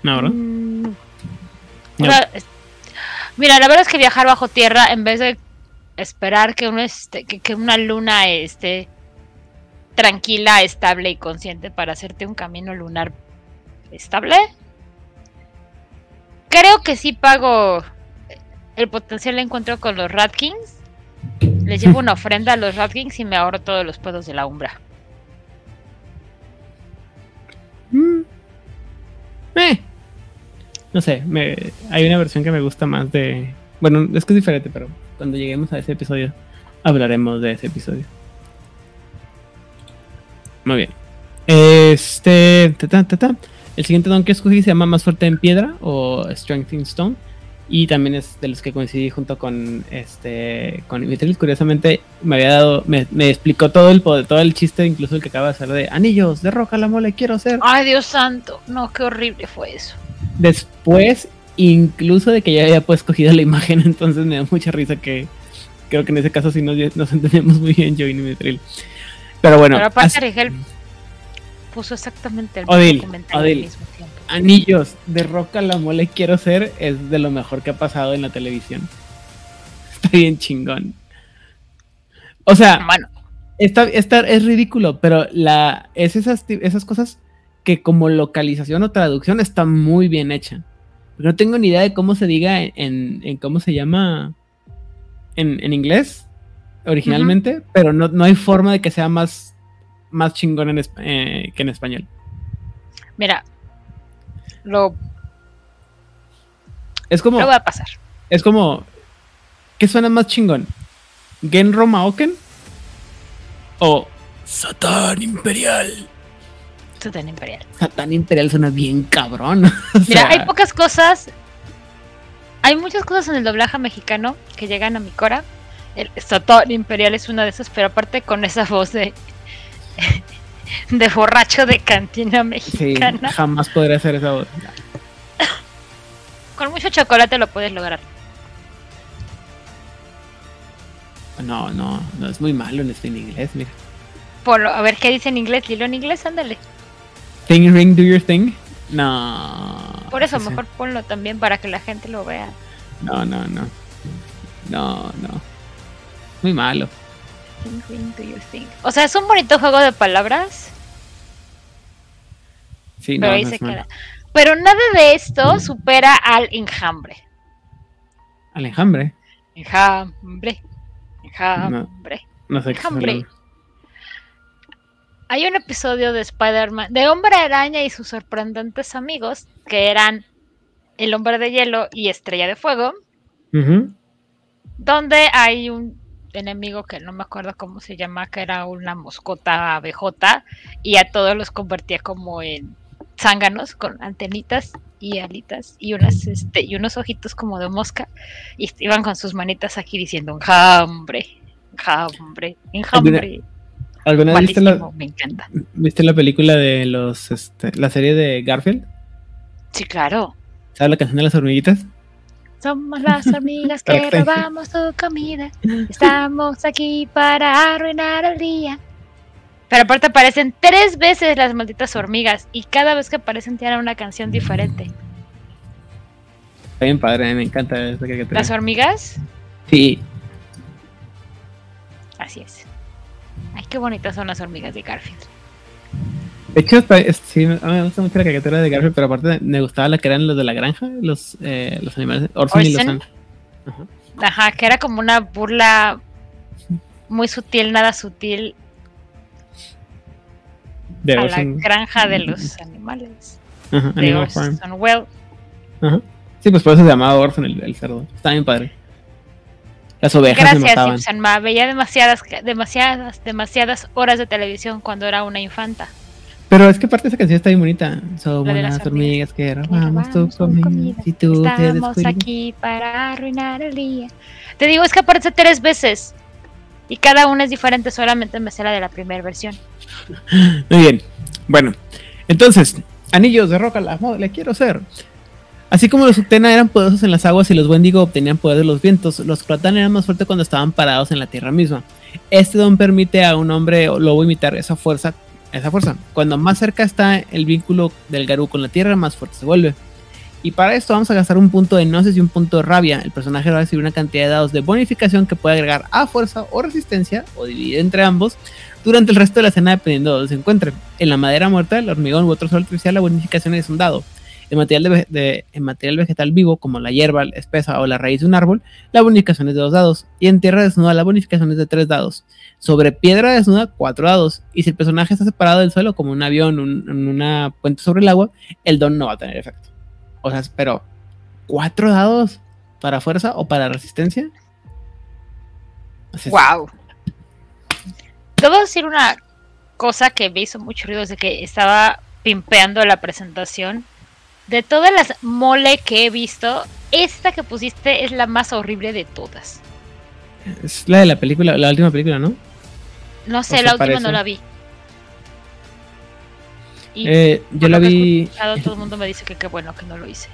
No, ¿verdad? Mm, No. Una- es- Mira, la verdad es que viajar bajo tierra, en vez de esperar que, uno esté- que, que una luna esté tranquila, estable y consciente para hacerte un camino lunar estable, creo que sí pago el potencial encuentro con los Ratkins. Les llevo una ofrenda a los Ratkins y me ahorro todos los pedos de la umbra. Mm. Eh. No sé, me, hay una versión que me gusta más de... Bueno, es que es diferente, pero cuando lleguemos a ese episodio hablaremos de ese episodio. Muy bien. Este... ta, ta, ta, ta. El siguiente don que escogí se llama Más fuerte en piedra o Strength in Stone. Y también es de los que coincidí junto con este con Mithril. Curiosamente me había dado, me, me explicó todo el poder, todo el chiste, incluso el que acaba de hacer de anillos, de roca la mole, quiero ser. Ay, Dios santo. No, qué horrible fue eso. Después, incluso de que ya había pues cogido la imagen, entonces me da mucha risa que creo que en ese caso sí nos, nos entendemos muy bien, yo y Mithril. Pero bueno, Pero aparte, Rigel puso exactamente el Odil, mismo comentario Odil. al mismo tiempo. anillos de roca la mole, quiero ser, es de lo mejor que ha pasado en la televisión. Está bien chingón. O sea, Bueno, Está, está- es ridículo, pero la, es esas, esas cosas que como localización o traducción está muy bien hecha. No tengo ni idea de cómo se diga en, en- en cómo se llama en, en inglés originalmente, pero no, no hay forma de que sea más, más chingón en, eh, que en español. mira, lo, Es como, lo voy a pasar. es como, ¿qué suena más chingón? ¿Genro Maoken? ¿O Satán Imperial? Satán Imperial. Satán Imperial suena bien cabrón. O Mira, hay pocas cosas. Hay muchas cosas en el doblaje mexicano que llegan a mi cora. El Satán Imperial es una de esas, pero aparte con esa voz de. de borracho de cantina Sí, mexicana. jamás podré hacer esa voz. Con mucho chocolate lo puedes lograr. No, no, no es muy malo en este en inglés, mira. Ponlo, a ver qué dice en inglés. Dilo en inglés, ándale. Thing ring, do your thing. No. Por eso, mejor ponlo también para que la gente lo vea. No, no, no. No, no. Muy malo. Think, do. O sea, es un bonito juego de palabras, Sí, pero no, ahí no se queda. Pero nada de esto supera al enjambre. Al enjambre. Enjambre. Enjambre. No sé Enjambre. Hay un episodio de Spider-Man, de Hombre Araña y sus sorprendentes amigos, que eran el Hombre de Hielo y Estrella de Fuego, donde hay un enemigo que no me acuerdo cómo se llama, que era una moscota abejota, y a todos los convertía como en zánganos con antenitas y alitas y unas este y unos ojitos como de mosca y iban con sus manitas aquí diciendo enjambre enjambre enjambre ¿Alguna vez viste la, me encanta viste la película de los, este, la serie de Garfield? sí claro ¿Sabes la canción de las hormiguitas? Somos las hormigas que Perfecto. robamos tu comida estamos aquí para arruinar el día pero aparte aparecen tres veces las malditas hormigas y cada vez que aparecen tienen una canción diferente Está bien padre, me encanta esta caricatura. ¿Las hormigas? Sí. Así es. Ay, qué bonitas son las hormigas de Garfield. De hecho, está- es- sí, me me gusta mucho la caricatura de Garfield, pero aparte me gustaba la que eran los de la granja, los, eh, los animales, Orson y los Orson. Sam. Ajá, que era como una burla muy sutil, nada sutil De a la Orson. granja de los animales. Ajá, De Animal Farm. Orson Well. Ajá. Sí, pues por eso se llamaba Orson el, el cerdo. Está bien padre. Las ovejas Gracias, mataban. Simpson Ma. Veía demasiadas, demasiadas, demasiadas horas de televisión cuando era una infanta. Pero es que aparte esa canción está bien bonita. Somos La las hormigas que robamos tu comida. Si tú Estamos aquí para arruinar el día. Te digo, es que aparece tres veces. Y cada una es diferente, solamente me sé la de la primera versión. Muy bien. Bueno, entonces, anillos de roca, la le quiero ser. Así como los Utena eran poderosos en las aguas y los Wendigo obtenían poder de los vientos, los Croatan eran más fuertes cuando estaban parados en la tierra misma. Este don permite a un hombre lobo imitar esa fuerza, esa fuerza. Cuando más cerca está el vínculo del Garú con la tierra, más fuerte se vuelve. Y para esto vamos a gastar un punto de gnosis y un punto de rabia. El personaje va a recibir una cantidad de dados de bonificación que puede agregar a fuerza o resistencia, o dividir entre ambos, durante el resto de la escena dependiendo de donde se encuentre. En la madera muerta, el hormigón u otro suelo artificial, la bonificación es un dado. En material, en material vegetal vivo, como la hierba espesa o la raíz de un árbol, la bonificación es de dos dados. Y en tierra desnuda, la bonificación es de tres dados. Sobre piedra desnuda, cuatro dados. Y si el personaje está separado del suelo, como un avión, un- en una puente sobre el agua, el don no va a tener efecto. O sea, pero, ¿cuatro dados para fuerza o para resistencia? Así es. ¡Wow! Debo decir una cosa que me hizo mucho ruido desde que estaba pimpeando la presentación. De todas las mole que he visto, esta que pusiste es la más horrible de todas. Es la de la película, la última película, ¿no? No sé, la última parece? no la vi. Y Eh, yo la vi. todo el mundo me dice que qué bueno que no lo hice.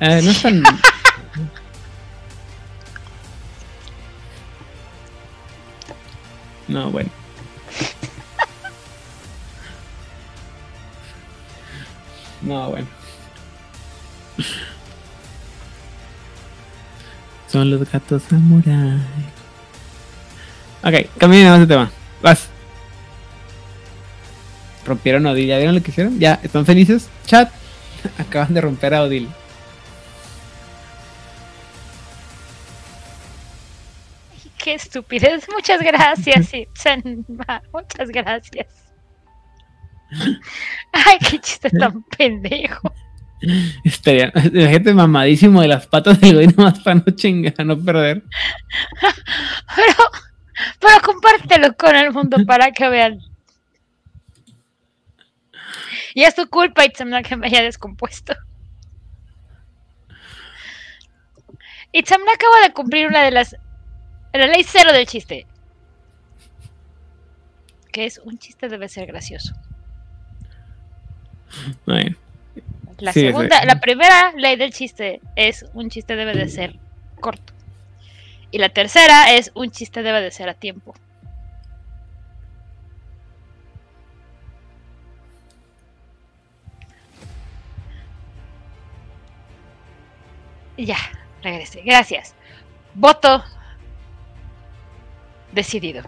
eh, no es tan. No, bueno. No, bueno. Son los gatos samurai. Ok, cambiemos de tema. Vas. Rompieron a Odil. ¿Ya vieron lo que hicieron? ¿Ya están felices? Chat. Acaban de romper a Odil. Qué estupidez. Muchas gracias. Muchas gracias. Ay, qué chiste tan pendejo. Estaría, la gente mamadísimo de las patas del güey nomás para no chingar, no perder. Pero, pero compártelo con el mundo para que vean. Y es tu culpa, Itzamna, que me haya descompuesto. Itzamna acaba de cumplir una de las. La ley cero del chiste. Que es un chiste debe ser gracioso. Bueno, La Sí, segunda, sí. la primera ley del chiste es un chiste debe de ser corto. Y la tercera es un chiste debe de ser a tiempo. Y Ya, regresé. Gracias. Voto decidido.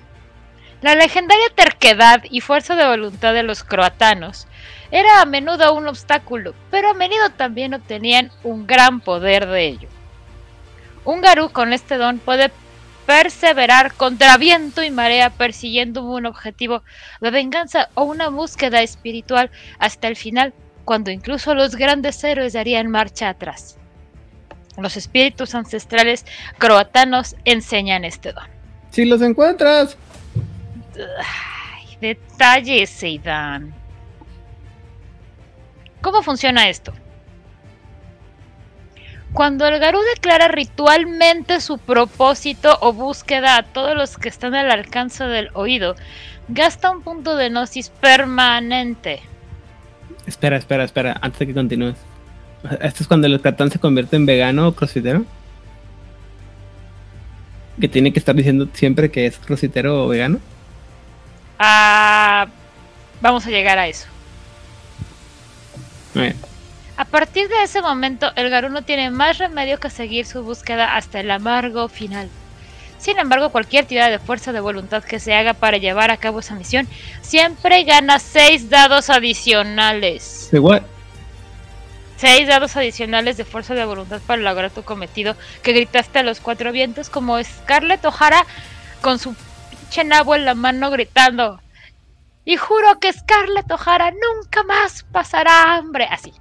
La legendaria terquedad y fuerza de voluntad de los croatanos era a menudo un obstáculo, pero a menudo también obtenían un gran poder de ello. Un garú con este don puede perseverar contra viento y marea persiguiendo un objetivo de venganza o una búsqueda espiritual hasta el final, cuando incluso los grandes héroes darían marcha atrás. Los espíritus ancestrales croatanos enseñan este don. si los encuentras. Ay, detalles, Seidan. ¿Cómo funciona esto? Cuando el Garú declara ritualmente su propósito o búsqueda a todos los que están al alcance del oído, gasta un punto de gnosis permanente. Espera, espera, espera, antes de que continúes. Esto es cuando el catán se convierte en vegano o crossfitero. Que tiene que estar diciendo siempre que es crossfitero o vegano. Ah, vamos a llegar a eso. Bien. A partir de ese momento, el Garú no tiene más remedio que seguir su búsqueda hasta el amargo final. Sin embargo, cualquier tirada de fuerza de voluntad que se haga para llevar a cabo esa misión siempre gana 6 dados adicionales. ¿De what? 6 dados adicionales de fuerza de voluntad para lograr tu cometido que gritaste a los cuatro vientos como Scarlett O'Hara con su pinche nabo en la mano gritando. Y juro que Scarlett O'Hara nunca más pasará hambre. Así.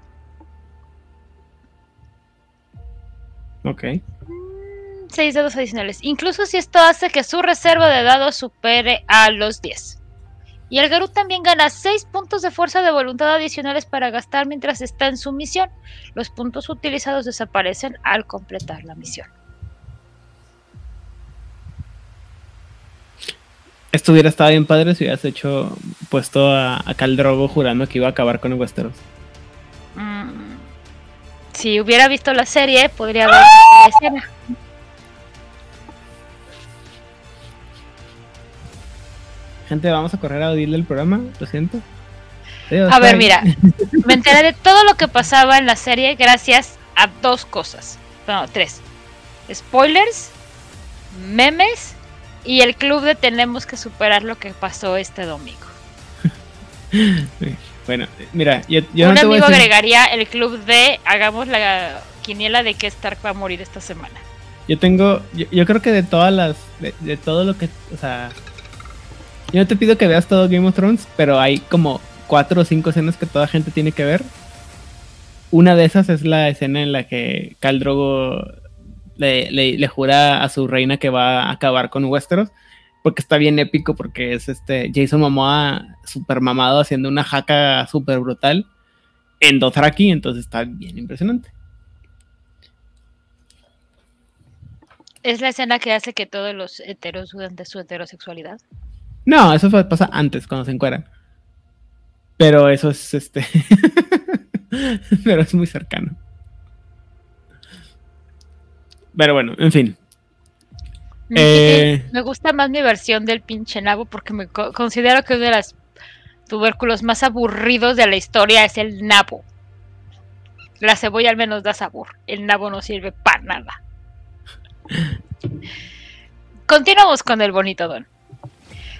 Ok. 6 dados adicionales. Incluso si esto hace que su reserva de dados supere a los 10. Y el Garú también gana 6 puntos de fuerza de voluntad adicionales para gastar mientras está en su misión. Los puntos utilizados desaparecen al completar la misión. Esto hubiera estado bien padre si hubieras hecho puesto a, a Caldrogo jurando que iba a acabar con el Westeros. Mm, si hubiera visto la serie, podría haber visto la escena. Gente, vamos a correr a oírle el programa, lo siento. Adiós, A ver, bye. mira, me enteré de todo lo que pasaba en la serie gracias a dos cosas. No, tres. Spoilers, memes y el club de tenemos que superar lo que pasó este domingo. Bueno, mira, yo, yo Un no amigo decir- agregaría el club de hagamos la quiniela de que Stark va a morir esta semana. Yo tengo, yo, yo creo que de todas las, de, de todo lo que, o sea, yo no te pido que veas todo Game of Thrones, pero hay como cuatro o cinco escenas que toda gente tiene que ver. Una de esas es la escena en la que Khal Drogo le, le- le jura a su reina que va a acabar con Westeros, porque está bien épico, porque es este Jason Momoa super mamado haciendo una jaca super brutal en Dothraki, entonces está bien impresionante. Es la escena que hace que todos los heteros duden de su heterosexualidad. No, eso pasa antes, cuando se encueran. Pero eso es este. Pero es muy cercano. Pero bueno, en fin. Me, Eh. me gusta más mi versión del pinche nabo porque me co- considero que uno de los tubérculos más aburridos de la historia es el nabo. La cebolla al menos da sabor. El nabo no sirve para nada. Continuamos con el bonito don.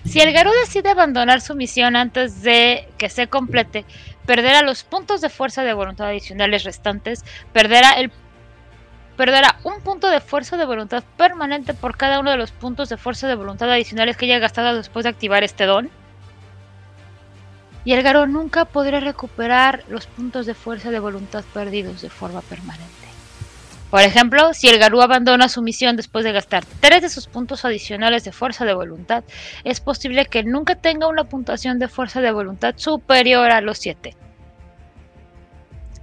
Si el Garú decide abandonar su misión antes de que se complete, perderá los puntos de fuerza de voluntad adicionales restantes, perderá el perderá un punto de fuerza de voluntad permanente por cada uno de los puntos de fuerza de voluntad adicionales que haya gastado después de activar este don. Y el Garú nunca podrá recuperar los puntos de fuerza de voluntad perdidos de forma permanente. Por ejemplo, si el Garú abandona su misión después de gastar tres de sus puntos adicionales de fuerza de voluntad, es posible que nunca tenga una puntuación de fuerza de voluntad superior a los 7.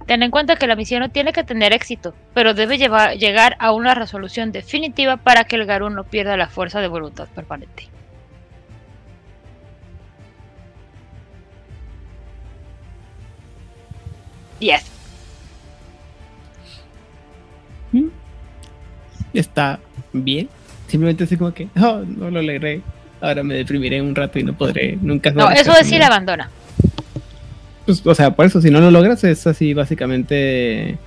Ten en cuenta que la misión no tiene que tener éxito, pero debe llevar- llegar a una resolución definitiva para que el Garú no pierda la fuerza de voluntad permanente. Yes. ¿Mm? Está bien. Simplemente así como que, oh, no lo logré. Ahora me deprimiré un rato y no podré nunca. No, eso es ir hacer". abandona. Pues, o sea, por eso, si no lo logras, es así básicamente.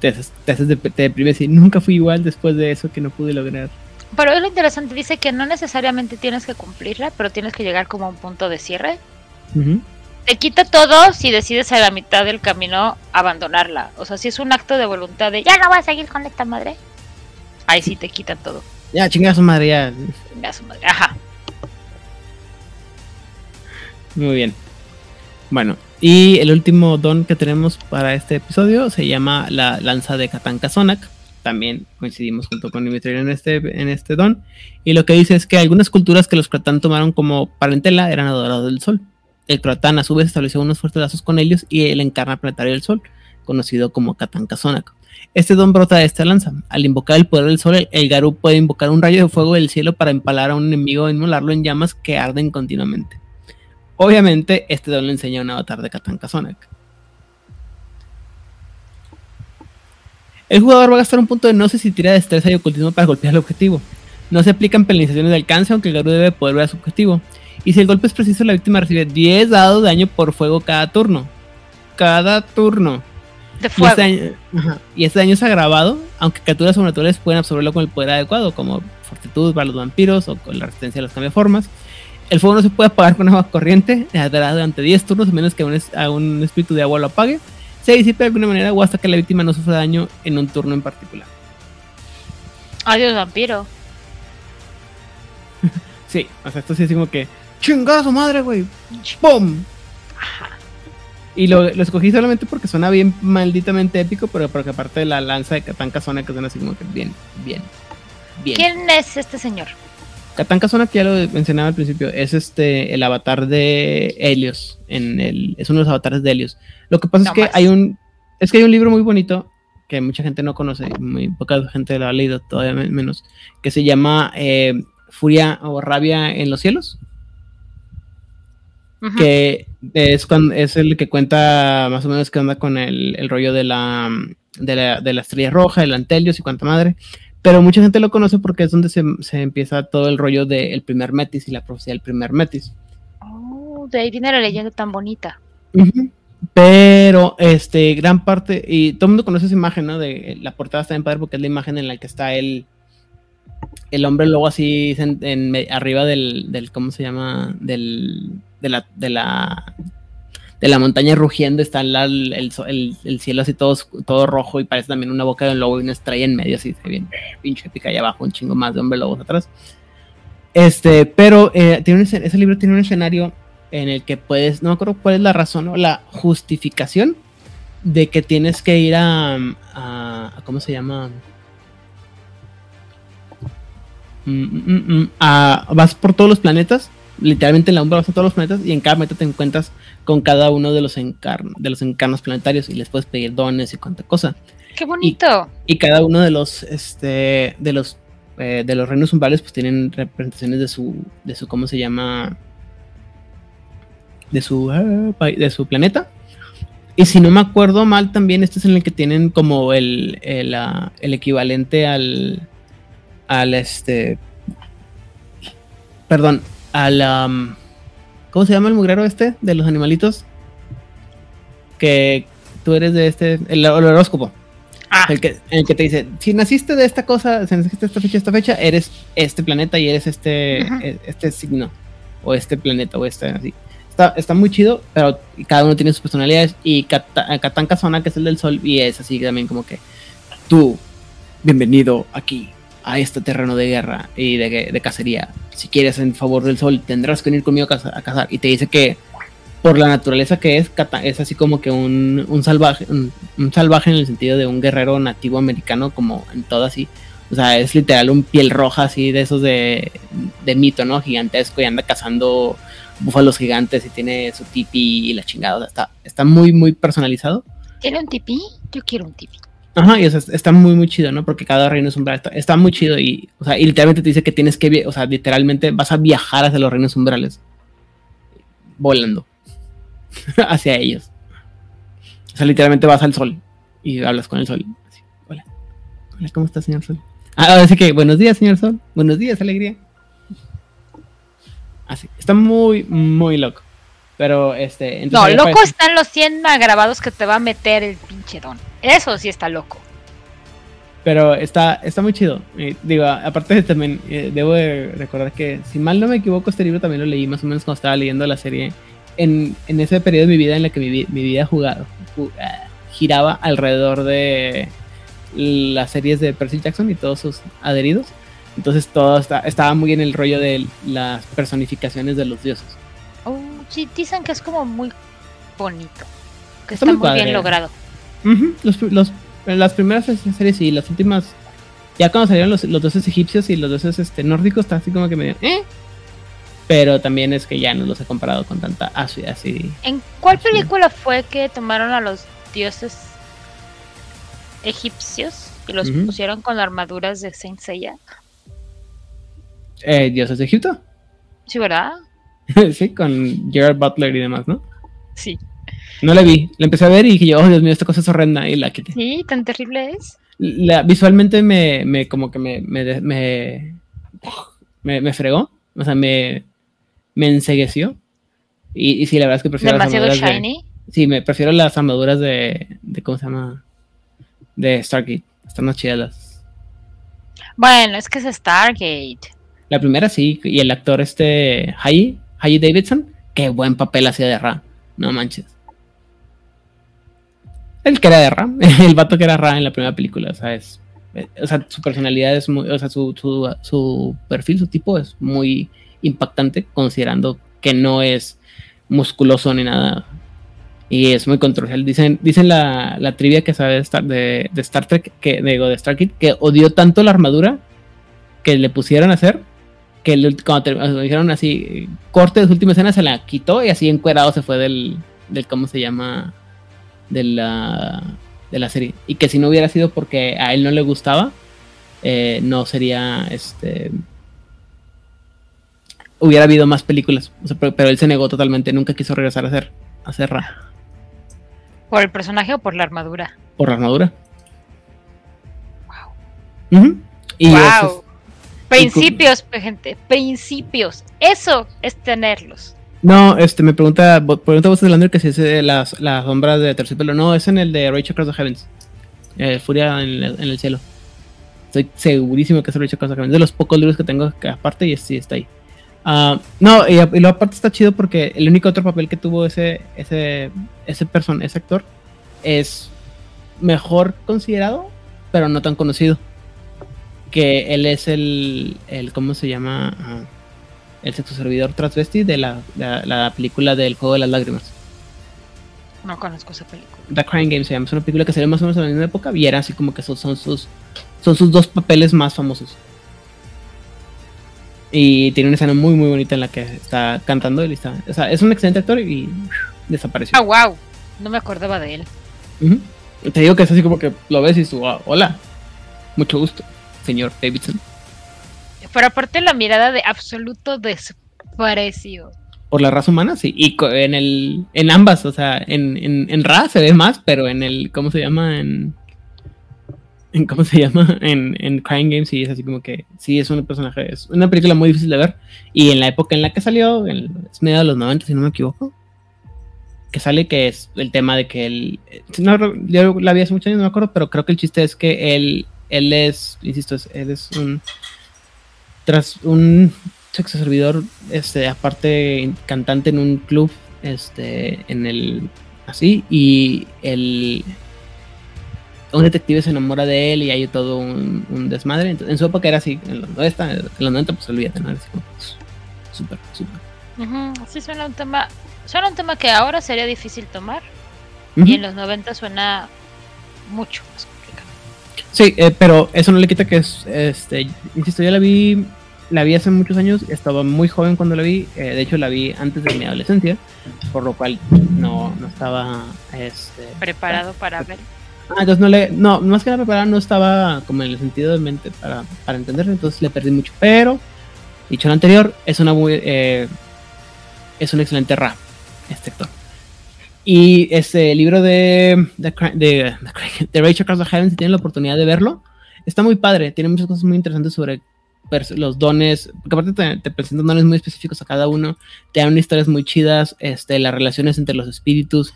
Te, haces- te, haces de- te deprimes y nunca fui igual después de eso que no pude lograr. Pero es lo interesante, dice que no necesariamente tienes que cumplirla, pero tienes que llegar como a un punto de cierre. Te quita todo si decides a la mitad del camino abandonarla. O sea, si es un acto de voluntad de ya no voy a seguir con esta madre, ahí sí te quitan todo. Ya, chingada su madre, ya. Venga, su madre. Ajá. Muy bien. Bueno, y el último don que tenemos para este episodio se llama la lanza de Katanka Sonak. También coincidimos junto con Dimitri en este, en este don. Y lo que dice es que algunas culturas que los croatán tomaron como parentela eran adoradores del sol. El croatán a su vez estableció unos fuertes lazos con ellos y él encarna el planetario del sol, conocido como Katanka Sonak. Este don brota de esta lanza. Al invocar el poder del sol, el, el Garú puede invocar un rayo de fuego del cielo para empalar a un enemigo e inmolarlo en llamas que arden continuamente. Obviamente, este don le enseña un avatar de Katanka Sonak. El jugador va a gastar un punto de no sé si tira destreza y ocultismo para golpear al objetivo. No se aplican penalizaciones de alcance, aunque el Garú debe poder ver a su objetivo. Y si el golpe es preciso, la víctima recibe 10 dados de daño por fuego cada turno. Cada turno. De Y fuego. este, daño, ajá, y este daño es agravado, aunque criaturas sobrenaturales pueden absorberlo con el poder adecuado, como fortitud para los vampiros o con la resistencia a las cambiaformas. El fuego no se puede apagar con agua corriente eh, durante 10 turnos, a menos que un, es- a un espíritu de agua lo apague. Se disipa de alguna manera o hasta que la víctima no sufra daño en un turno en particular. Adiós, vampiro. Sí, o sea, esto sí es como que. ¡Chingada su madre, güey! ¡Pum! Y lo, lo escogí solamente porque suena bien malditamente épico, pero porque aparte de la lanza de Catán Casona que suena así como que bien, bien, bien. ¿Quién es este señor? Catán Casona, que ya lo mencionaba al principio, es este el avatar de Helios. En el, es uno de los avatares de Helios. Lo que pasa No es que más. hay un. Es que hay un libro muy bonito que mucha gente no conoce, muy poca gente lo ha leído, todavía men- menos, que se llama eh, Furia o Rabia en los cielos. Que es cuando es el que cuenta más o menos qué onda con el, el rollo de la, de la de la estrella roja, el Antelios y cuanta madre. Pero mucha gente lo conoce porque es donde se, se empieza todo el rollo del primer Metis y la profecía del primer Metis. Oh, de ahí viene la leyenda tan bonita. Pero este, gran parte, y todo el mundo conoce esa imagen, ¿no? De la portada está en padre porque es la imagen en la que está el, el hombre lobo así en, arriba del, del, ¿cómo se llama? Del, de la, de la, de la montaña rugiendo, está el, el, cielo así todo, todo rojo y parece también una boca de un lobo y una estrella en medio, así se bien pinche épica y abajo un chingo más de hombre lobos atrás. Este, pero eh, tiene ese libro tiene un escenario en el que puedes, no me acuerdo cuál es la razón o la justificación de que tienes que ir a, ¿cómo se llama? Mm, mm, mm, a- vas por todos los planetas, literalmente en la umbra vas a todos los planetas y en cada planeta te encuentras con cada uno de los, encar- de los encarnos planetarios y les puedes pedir dones y cuánta cosa. ¡Qué bonito! y cada uno de los este de los eh, de los reinos umbrales pues tienen representaciones de su de su cómo se llama de su ah, de su planeta. Y si no me acuerdo mal también este es en el que tienen como el el, ah, el equivalente al al este perdón al am, cómo se llama el mugrero este de los animalitos que tú eres de este el, el horóscopo Ah, el que, el que te dice, si naciste de esta cosa, si naciste de esta fecha, esta fecha, eres este planeta y eres este, e- este signo, o este planeta, o este así. Está, está muy chido, pero cada uno tiene sus personalidades. Y Kata- Katán Kazona, que es el del sol, y es así también como que tú, bienvenido aquí, a este terreno de guerra y de, de cacería. Si quieres en favor del sol, tendrás que venir conmigo a, caza- a cazar. Y te dice que por la naturaleza que es, es así como que un, un salvaje, un, un salvaje en el sentido de un guerrero nativo americano, como en todo así. O sea, es literal un piel roja así de esos de, de mito, ¿no? Gigantesco y anda cazando búfalos gigantes y tiene su tipi y la chingada. O sea, está, está muy, muy personalizado. ¿Tiene un tipí? Yo quiero un tipí. Ajá, y o sea, está muy, muy chido, ¿no? Porque cada reino es umbral. Está, está muy chido y, o sea, y literalmente te dice que tienes que, o sea, literalmente vas a viajar hacia los reinos umbrales. Volando. hacia ellos. O sea, literalmente vas al sol y hablas con el sol. Así, hola. Hola, ¿cómo está, señor sol? Ah, ahora sí que, buenos días, señor sol. Buenos días, alegría. Así, está muy, muy loco. Pero, este... entonces No, loco están los 100 grabados que te va a meter el pinche don. Eso sí está loco. Pero está, está muy chido. Digo, aparte de también, eh, debo de recordar que, si mal no me equivoco, este libro también lo leí más o menos cuando estaba leyendo la serie. En, en ese periodo de mi vida en la que mi, mi vida jugado, ju- ah, giraba alrededor de las series de Percy Jackson y todos sus adheridos. Entonces todo está- estaba muy en el rollo de las personificaciones de los dioses. Oh, sí, dicen que es como muy bonito. Que Está está, muy bien logrado. Ujú, los, los- las primeras series y las últimas, ya cuando salieron los, los dioses egipcios y los dioses este, nórdicos, está así como que medio, ¿eh? Pero también es que ya no los he comparado con tanta así, así. ¿En cuál película fue que tomaron a los dioses egipcios y los pusieron con armaduras de Saint Seiya? Eh, dioses de Egipto. Sí, ¿verdad? sí, con Gerard Butler y demás, ¿no? Sí. No la vi, la empecé a ver y dije yo, oh Dios mío, esta cosa es horrenda y la quité. Sí, tan terrible es. La, visualmente me, me, como que me, me, me, me, me fregó, o sea, me, me ensegueció. Y, y sí, la verdad es que prefiero las Demasiado armaduras de- shiny. Sí, me prefiero las armaduras de, de ¿cómo se llama? De Stargate. Están más chidas las. Bueno, es que es Stargate. La primera sí, y el actor este, Hayi, Hayi Davidson, qué buen papel hacía de Ra. No manches. El que era de Ra, el vato que era Ra en la primera película, o sea, es, o sea, su personalidad es muy, o sea, su, su, su perfil, su tipo es muy impactante, considerando que no es musculoso ni nada. Y es muy controversial. Dicen, dicen la, la trivia que sabe de Star, de, Star Trek, que, digo, de Starkid, que odió tanto la armadura que le pusieron a hacer, que cuando te, dijeron así, corte de su última escena, se la quitó y así encuerado se fue del, del ¿cómo se llama? De la, de la serie. Y que si no hubiera sido porque a él no le gustaba, eh, no sería, este, hubiera habido más películas. O sea, pero, pero, él se negó totalmente, nunca quiso regresar a hacer, a hacer Ra. ¿Por el personaje o por la armadura? Por la armadura. Wow. Uh -huh. y wow. Es, principios, y, gente, principios. Eso es tenerlos. No, este me pregunta, pregunta vos Lander que si es de las, las sombras de terciopelo. No, es en el de Rachel Across the Heavens. Eh, Furia en el, en el, cielo. Estoy segurísimo que es Rachel Across the Heavens. De los pocos libros que tengo que aparte y sí está ahí. Uh, no, y, lo aparte está chido porque el único otro papel que tuvo ese, ese, ese, person, ese actor es mejor considerado, pero no tan conocido. Que él es el, el ¿cómo se llama? Uh, el sexo servidor transvesti de la, la, la, película del Juego de las Lágrimas. No conozco esa película. The Crying Game se llama. Es una película que salió más o menos en la misma época y era así como que son, son sus, son sus dos papeles más famosos. Y tiene una escena muy, muy bonita en la que está cantando. Y está, o sea, es un excelente actor y desapareció. Ah, wow. No me acordaba de él. Uh -huh. Te digo que es así como que lo ves y oh, hola. Mucho gusto, señor Davidson. Pero aparte la mirada de absoluto desprecio. Por la raza humana, sí. Y en el en ambas, o sea, en, en, en Ra se ve más, pero en el, ¿cómo se llama? En, ¿cómo se llama? En, en Crying Games sí es así como que sí es un personaje, es una película muy difícil de ver y en la época en la que salió, es medio de los 90 si no me equivoco, que sale que es el tema de que él, no, yo la vi hace muchos años, no me acuerdo, pero creo que el chiste es que él, él es, insisto, él es un, tras un sexo servidor, este, aparte cantante en un club, este, en el, así, y el un detective se enamora de él y hay todo un, un desmadre. Entonces, en su época era así, en los 90, en los 90 pues olvídate, ¿no? Era así como, pues, súper, súper. Uh -huh. Sí, suena un tema, suena un tema que ahora sería difícil tomar uh -huh. y en los 90 suena mucho más. Sí, eh, pero eso no le quita que es, este, insisto, yo la vi, la vi hace muchos años, estaba muy joven cuando la vi, eh, de hecho la vi antes de mi adolescencia, por lo cual no, no estaba este, preparado para ver. Ah, entonces no le. No, más que la preparada no estaba como en el sentido de mente para, para entenderlo, entonces le perdí mucho. Pero, dicho lo anterior, es una muy. Eh, es un excelente rap, este actor. Y ese libro de. de, de, de Rachel the Heaven, si tienen la oportunidad de verlo, está muy padre. Tiene muchas cosas muy interesantes sobre los dones, porque aparte te, te presentan dones muy específicos a cada uno, te dan historias muy chidas, este, las relaciones entre los espíritus,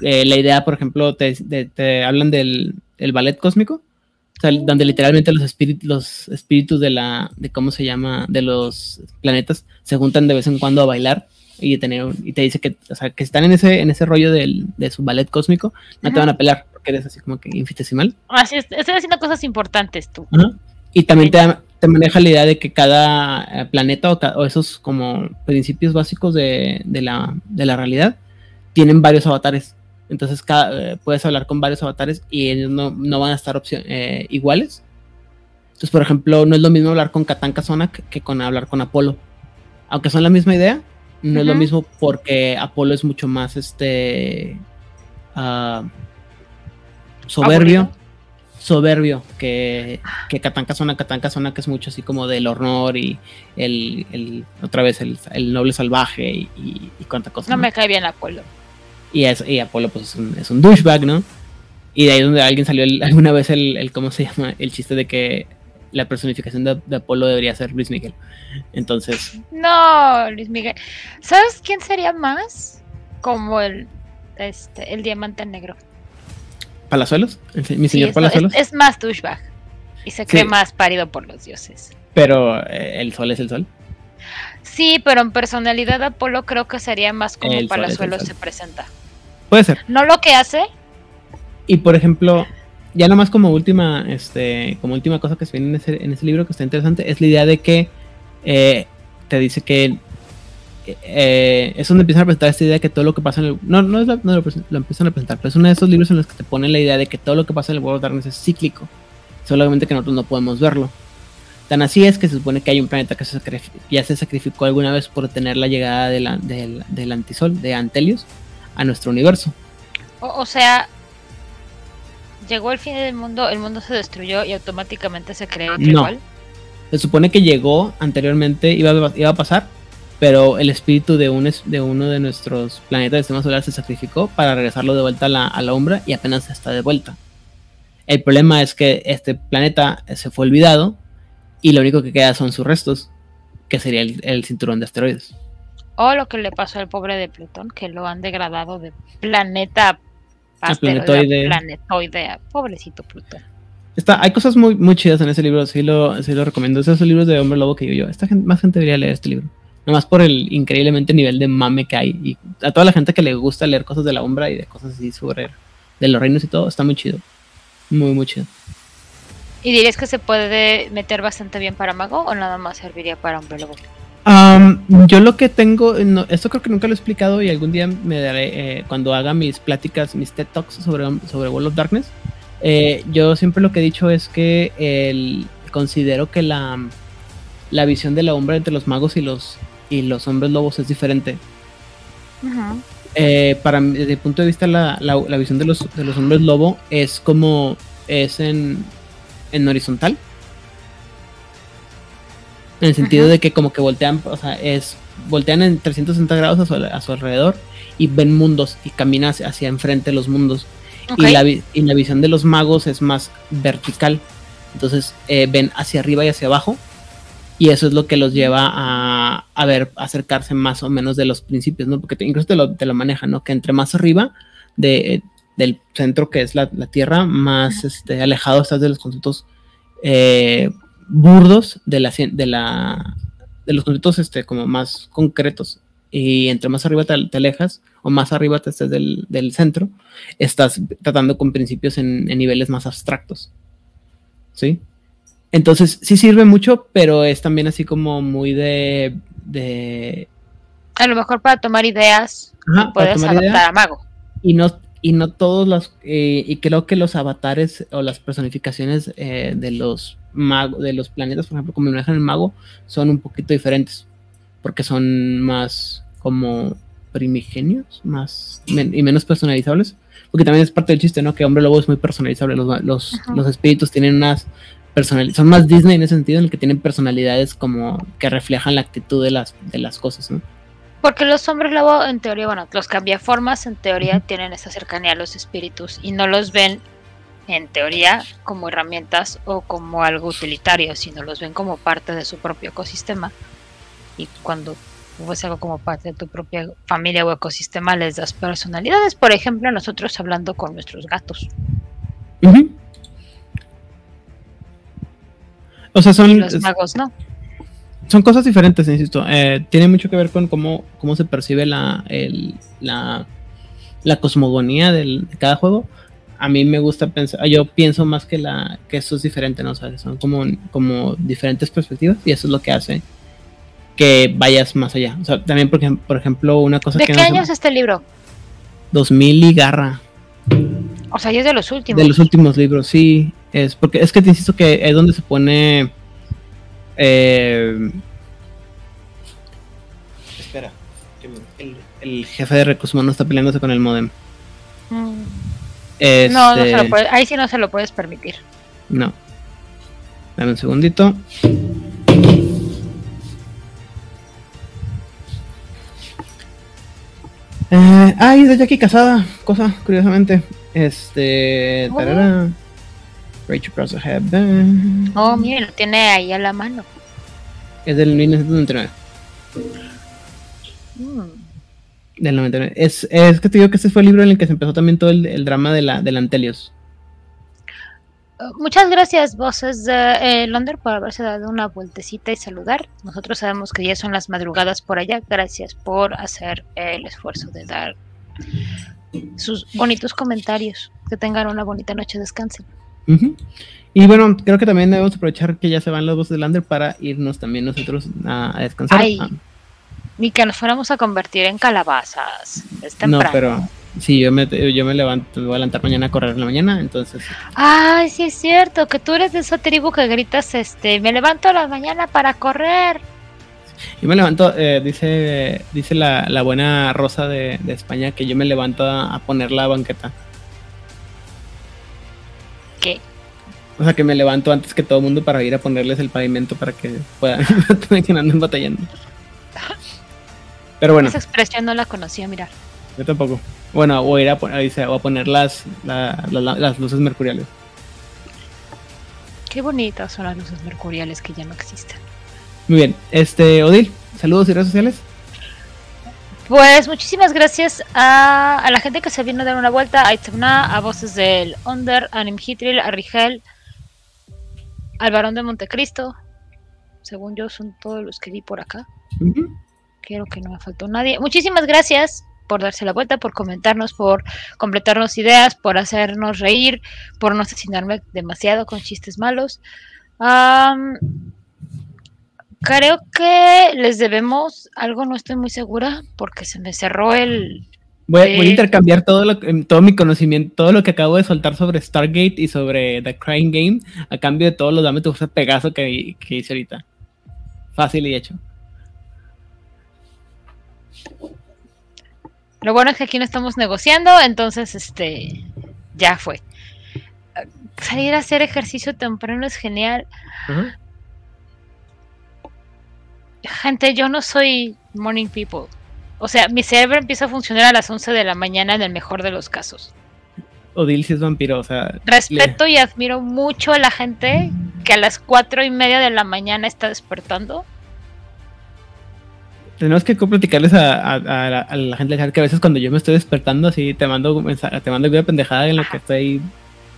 eh, la idea, por ejemplo, te, te, te hablan del el ballet cósmico, o sea, donde literalmente los espíritus, los espíritus de la, de cómo se llama, de los planetas se juntan de vez en cuando a bailar y, tener, y te dice que, o sea, que están en ese, en ese rollo del, de su ballet cósmico, no Ajá. te van a pelar porque eres así como que infinitesimal. Así es, estoy haciendo cosas importantes tú. Ajá. Y también te, te, maneja la idea de que cada eh, planeta o, o esos como principios básicos de, de, la, de la realidad tienen varios avatares. Entonces cada, eh, puedes hablar con varios avatares y ellos no, no van a estar eh, iguales. Entonces, por ejemplo, no es lo mismo hablar con Katanka Sonak que con hablar con Apolo. Aunque son la misma idea, no uh -huh. es lo mismo porque Apolo es mucho más este uh, soberbio. ¿Aburrido? Soberbio que, que Katanka. Katanka Sonak es mucho así como del honor y el, el otra vez el, el noble salvaje y, y, y cuánta cosa. No, ¿no? me cae bien Apolo. Y, es, y Apolo pues es un, es un, douchebag, ¿no? Y de ahí donde alguien salió el, alguna vez el, el, ¿cómo se llama? El chiste de que la personificación de, de, Apolo debería ser Luis Miguel. Entonces... No, Luis Miguel. ¿Sabes quién sería más? Como el este, el diamante negro. ¿Palazuelos? Mi Sí, señor es, Palazuelos. es- es más douchebag. Y se cree Sí. más parido por los dioses. Pero eh, el sol es el sol. Sí, pero en personalidad Apolo creo que sería más como El Palazuelos se presenta. Puede ser. No lo que hace, Y por ejemplo, ya nomás como última, este, como última cosa que se viene en ese, en ese libro que está interesante, es la idea de que eh, te dice que eh, es donde empiezan a presentar esta idea de que todo lo que pasa en el no, no, es no lo, empiezan a presentar, pero es uno de esos libros en los que te ponen la idea de que todo lo que pasa en el World of Darkness es cíclico, solamente que nosotros no podemos verlo. Tan así es que se supone que hay un planeta que ya se sacrificó alguna vez por tener la llegada de la- del, del antisol, de Antelius, a nuestro universo. o sea, llegó el fin del mundo, el mundo se destruyó y automáticamente se creó que No. igual. Se supone que llegó anteriormente, iba a, iba a pasar, pero el espíritu de, un, de uno de nuestros planetas del sistema solar se sacrificó para regresarlo de vuelta a la, a la Umbra y apenas está de vuelta. El problema es que este planeta se fue olvidado y lo único que queda son sus restos, que sería el, el cinturón de asteroides. O lo que le pasó al pobre de Plutón, que lo han degradado de planeta a asteroide planetoide. pobrecito Plutón. Está, hay cosas muy, muy chidas en ese libro, sí lo, sí lo recomiendo. Esos son libros de Hombre Lobo que digo yo. Esta gente, más gente debería leer este libro. Nomás por el increíblemente nivel de mame que hay. Y a toda la gente que le gusta leer cosas de la Umbra y de cosas así sobre de los reinos y todo, está muy chido. Muy, muy chido. ¿Y dirías que se puede meter bastante bien para mago o nada más serviría para hombre lobo? Yo lo que tengo, no, esto creo que nunca lo he explicado y algún día me daré, eh, cuando haga mis pláticas, mis TED Talks sobre, sobre World of Darkness, eh, yo siempre lo que he dicho es que el, considero que la, la visión de la Umbra entre los magos y los, y los hombres lobos es diferente. Eh, para desde el punto de vista la, la, la visión de los, de los hombres lobo es como es en, en horizontal. En el sentido Ajá. de que como que voltean, o sea, es voltean en 360 grados a su, a su alrededor y ven mundos y caminan hacia, hacia enfrente los mundos. Y, la, y la visión de los magos es más vertical. Entonces eh, ven hacia arriba y hacia abajo. Y eso es lo que los lleva a, a ver, acercarse más o menos de los principios, ¿no? Porque te- incluso te lo, te lo manejan, ¿no? Que entre más arriba de, del centro que es la, la Tierra, más este, alejado estás de los conceptos eh, burdos de la, de la de los conceptos este, como más concretos. Y entre más arriba te, te alejas, o más arriba te estés del, del centro, estás tratando con principios en, en niveles más abstractos. ¿Sí? Entonces, sí sirve mucho, pero es también así como muy de. de A lo mejor para tomar ideas Ajá, puedes tomar adaptar ideas. a mago. y no y no todos los eh, y creo que los avatares o las personificaciones eh, de los magos de los planetas por ejemplo como manejan el mago son un poquito diferentes porque son más como primigenios más men- y menos personalizables porque también es parte del chiste no que hombre lobo es muy personalizable los los, los espíritus tienen unas personalidades son más Disney en ese sentido en el que tienen personalidades como que reflejan la actitud de las de las cosas no Porque los hombres lobo, en teoría, bueno, los cambiaformas en teoría tienen esa cercanía a los espíritus y no los ven, en teoría, como herramientas o como algo utilitario, sino los ven como parte de su propio ecosistema. Y cuando ves algo como parte de tu propia familia o ecosistema, les das personalidades. Por ejemplo, nosotros hablando con nuestros gatos. O sea son los magos no. son cosas diferentes, insisto. Eh, tiene mucho que ver con cómo, cómo se percibe la, el- la, la cosmogonía del- de cada juego. A mí me gusta pensar, yo pienso más que la que eso es diferente, ¿no? O sea, son como, como diferentes perspectivas y eso es lo que hace que vayas más allá. O sea, también, por, ejem- por ejemplo, una cosa ¿De que qué no año es este libro? 2000 y garra. O sea, ya es de los últimos. De los últimos libros, sí. Es porque es que te insisto que es donde se pone. eh, espera, el, el jefe de recursos humanos está peleándose con el modem. Mm. No, no se Este, lo puede- ahí sí no se lo puedes permitir. no. Dame un segundito. Eh, ay, de Jackie Casada, cosa, curiosamente. Este. Oh. tarara. Rachel Cross Ahead. eh, Oh, mire, lo tiene ahí a la mano. Es del 1999. Del 99. Es, es que te digo que ese fue el libro en el que se empezó también todo el, el drama de la, del Antelios. Muchas gracias, voces de eh, Londres, por haberse dado una vueltecita y saludar. Nosotros sabemos que ya son las madrugadas por allá. Gracias por hacer el esfuerzo de dar sus bonitos comentarios. Que tengan una bonita noche, descansen. Ujú. Y bueno, creo que también debemos aprovechar que ya se van las voces de Lander para irnos también nosotros a, a descansar. Ay, Ah, Ni que nos fuéramos a convertir en calabazas. Es no, pero sí, yo me, yo me levanto, me voy a levantar mañana a correr en la mañana, entonces Ay, sí es cierto, que tú eres de esa tribu que gritas, este, me levanto a la mañana para correr. yo me levanto, eh, dice dice la, la buena Rosa de, de España que yo me levanto a, a poner la banqueta. ¿Qué? O sea, que me levanto antes que todo el mundo para ir a ponerles el pavimento para que puedan no que andar batallando. Pero bueno, Esa expresión no la conocía, mira. yo tampoco. Bueno, ir a, o a poner las, la- la- las luces mercuriales. Qué bonitas son las luces mercuriales que ya no existen. Muy bien, este, Odil, saludos y redes sociales. Pues muchísimas gracias a, a la gente que se vino a dar una vuelta, a Itzemna, a voces del Under, a Nimhitril, a Rigel, al Barón de Montecristo. Según yo, son todos los que vi por acá. Ujú. Quiero que no me faltó nadie. Muchísimas gracias por darse la vuelta, por comentarnos, por completarnos ideas, por hacernos reír, por no asesinarme demasiado con chistes malos. Am, creo que les debemos algo, no estoy muy segura, porque se me cerró el... Voy, a- voy a intercambiar todo, lo, todo mi conocimiento, todo lo que acabo de soltar sobre Stargate y sobre The Crying Game, a cambio de todos los dame tu Pegaso que, que hice ahorita. Fácil y hecho. Lo bueno es que aquí no estamos negociando, entonces este ya fue. Salir a hacer ejercicio temprano es genial. Gente, yo no soy morning people. O sea, mi cerebro empieza a funcionar a las 11 de la mañana en el mejor de los casos. Odil sí es vampiro, o sea. Respeto y admiro mucho a la gente que a las cuatro y media de la mañana está despertando. Tenemos que platicarles a, a- a la, a la gente que a veces cuando yo me estoy despertando así te mando te mando una pendejada en lo que estoy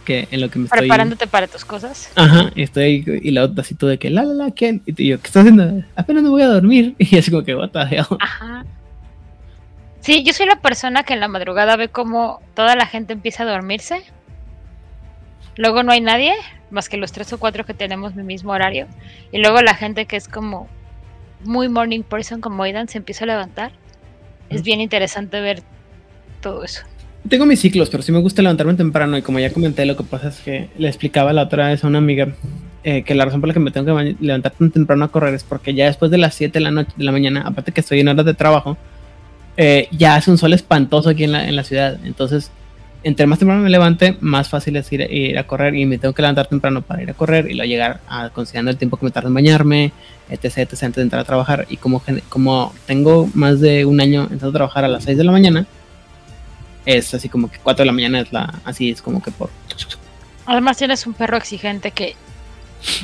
que en lo que me estoy Preparándote para tus cosas. Ajá, y estoy y la otra así todo de que la la la quién y yo ¿qué estás haciendo? Apenas me voy a dormir y así como que hell? Ajá. Sí, yo soy la persona que en la madrugada ve como toda la gente empieza a dormirse. Luego no hay nadie, más que los tres o cuatro que tenemos mi mismo horario. Y luego la gente que es como muy morning person como Aidan se empieza a levantar. Es bien interesante ver todo eso. Tengo mis ciclos, pero sí me gusta levantarme temprano y como ya comenté, lo que pasa es que le explicaba la otra vez a una amiga eh, que la razón por la que me tengo que levantar tan temprano a correr es porque ya después de las 7 de la noche de la mañana, aparte que estoy en horas de trabajo, eh, ya hace un sol espantoso aquí en la, en la ciudad. Entonces, entre más temprano me levante, más fácil es ir, ir a correr y me tengo que levantar temprano para ir a correr y luego llegar a considerando el tiempo que me tarda en bañarme, etc, etc, antes de entrar a trabajar. Y como, tengo más de un año entrando a trabajar a las 6 de la mañana, es así como que 4 de la mañana es la, así es como que por... Además tienes un perro exigente que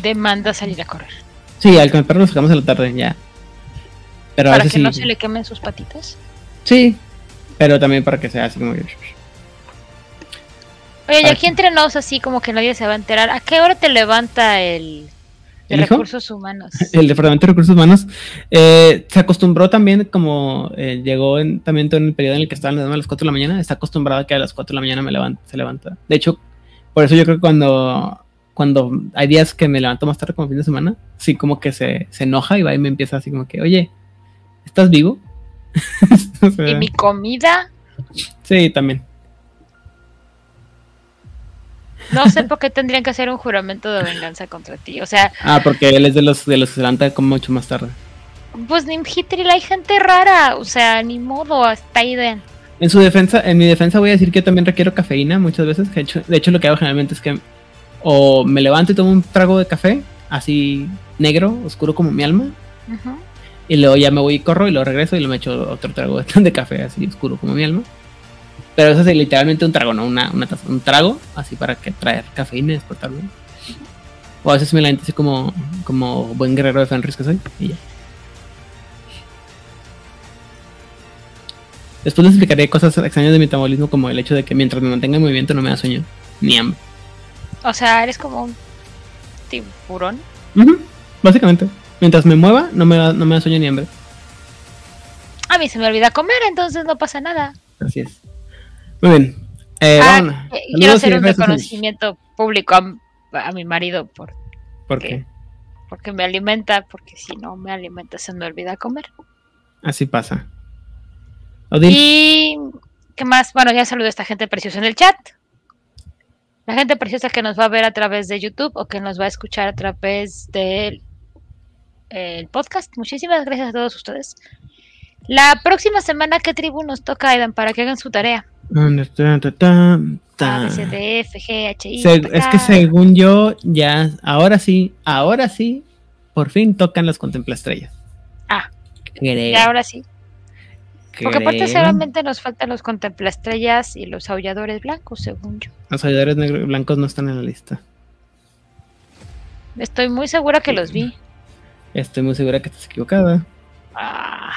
demanda salir a correr. Sí, al que el perro lo sacamos a la tarde, ya. Pero a para veces que sí. no se le quemen sus patitas. Sí, pero también para que sea así como que... Oye, y aquí entre nos así como que nadie se va a enterar. ¿A qué hora te levanta el de recursos humanos? El Departamento de Recursos Humanos eh, se acostumbró también, como eh, llegó en, también todo en el periodo en el que estaban a las 4 de la mañana, está acostumbrado a que a las 4 de la mañana me levanta, se levanta. De hecho, por eso yo creo que cuando, cuando hay días que me levanto más tarde como fin de semana, sí como que se, se enoja y va y me empieza así como que, oye, ¿estás vivo? O sea, Y mi comida, Sí, también. No sé por qué tendrían que hacer un juramento de venganza contra ti. O sea, Ah, porque él es de los, de los que se levanta como mucho más tarde. pues ni Hitril hay gente rara. O sea, ni modo, hasta ahí. En su defensa, en mi defensa voy a decir que yo también requiero cafeína muchas veces. De hecho, de hecho lo que hago generalmente es que o me levanto y tomo un trago de café, así negro, oscuro como mi alma, y luego ya me voy y corro y luego regreso y le me echo otro trago de café así oscuro como mi alma. Pero eso es literalmente un trago, no una, una taza, un trago, así para que traer cafeína y despertarme. O a veces me levanto así como, como buen guerrero de Fenris que soy y ya. Después les explicaré cosas extrañas de mi metabolismo, como el hecho de que mientras me mantenga en movimiento no me da sueño, ni hambre. O sea, eres como un tiburón. Básicamente. Mientras me mueva, no me, da, no me da sueño ni hambre. A mí se me olvida comer, entonces no pasa nada. Así es. Muy bien. Eh, Ah, eh, quiero hacer un reconocimiento público a, a mi marido por, ¿Por ¿Qué? qué? porque me alimenta, porque si no me alimenta se me olvida comer. Así pasa. Y ¿qué más? Bueno, ya saludo a esta gente preciosa en el chat. La gente preciosa que nos va a ver a través de YouTube o que nos va a escuchar a través del el podcast. Muchísimas gracias a todos ustedes. La próxima semana, ¿qué tribu nos toca, Aidan, para que hagan su tarea? Ta, ta, ta, ta. A, B, C, D, F, G, H, I. Se- J, es que según yo, ya, ahora sí, ahora sí, por fin tocan las contemplaestrellas. Ah, Creo. y ahora sí. Porque aparte seguramente nos faltan los contemplaestrellas y los aulladores blancos, según yo. Los ayudadores negros blancos no están en la lista. Estoy muy segura que los vi. Estoy muy segura que estás equivocada. Ah.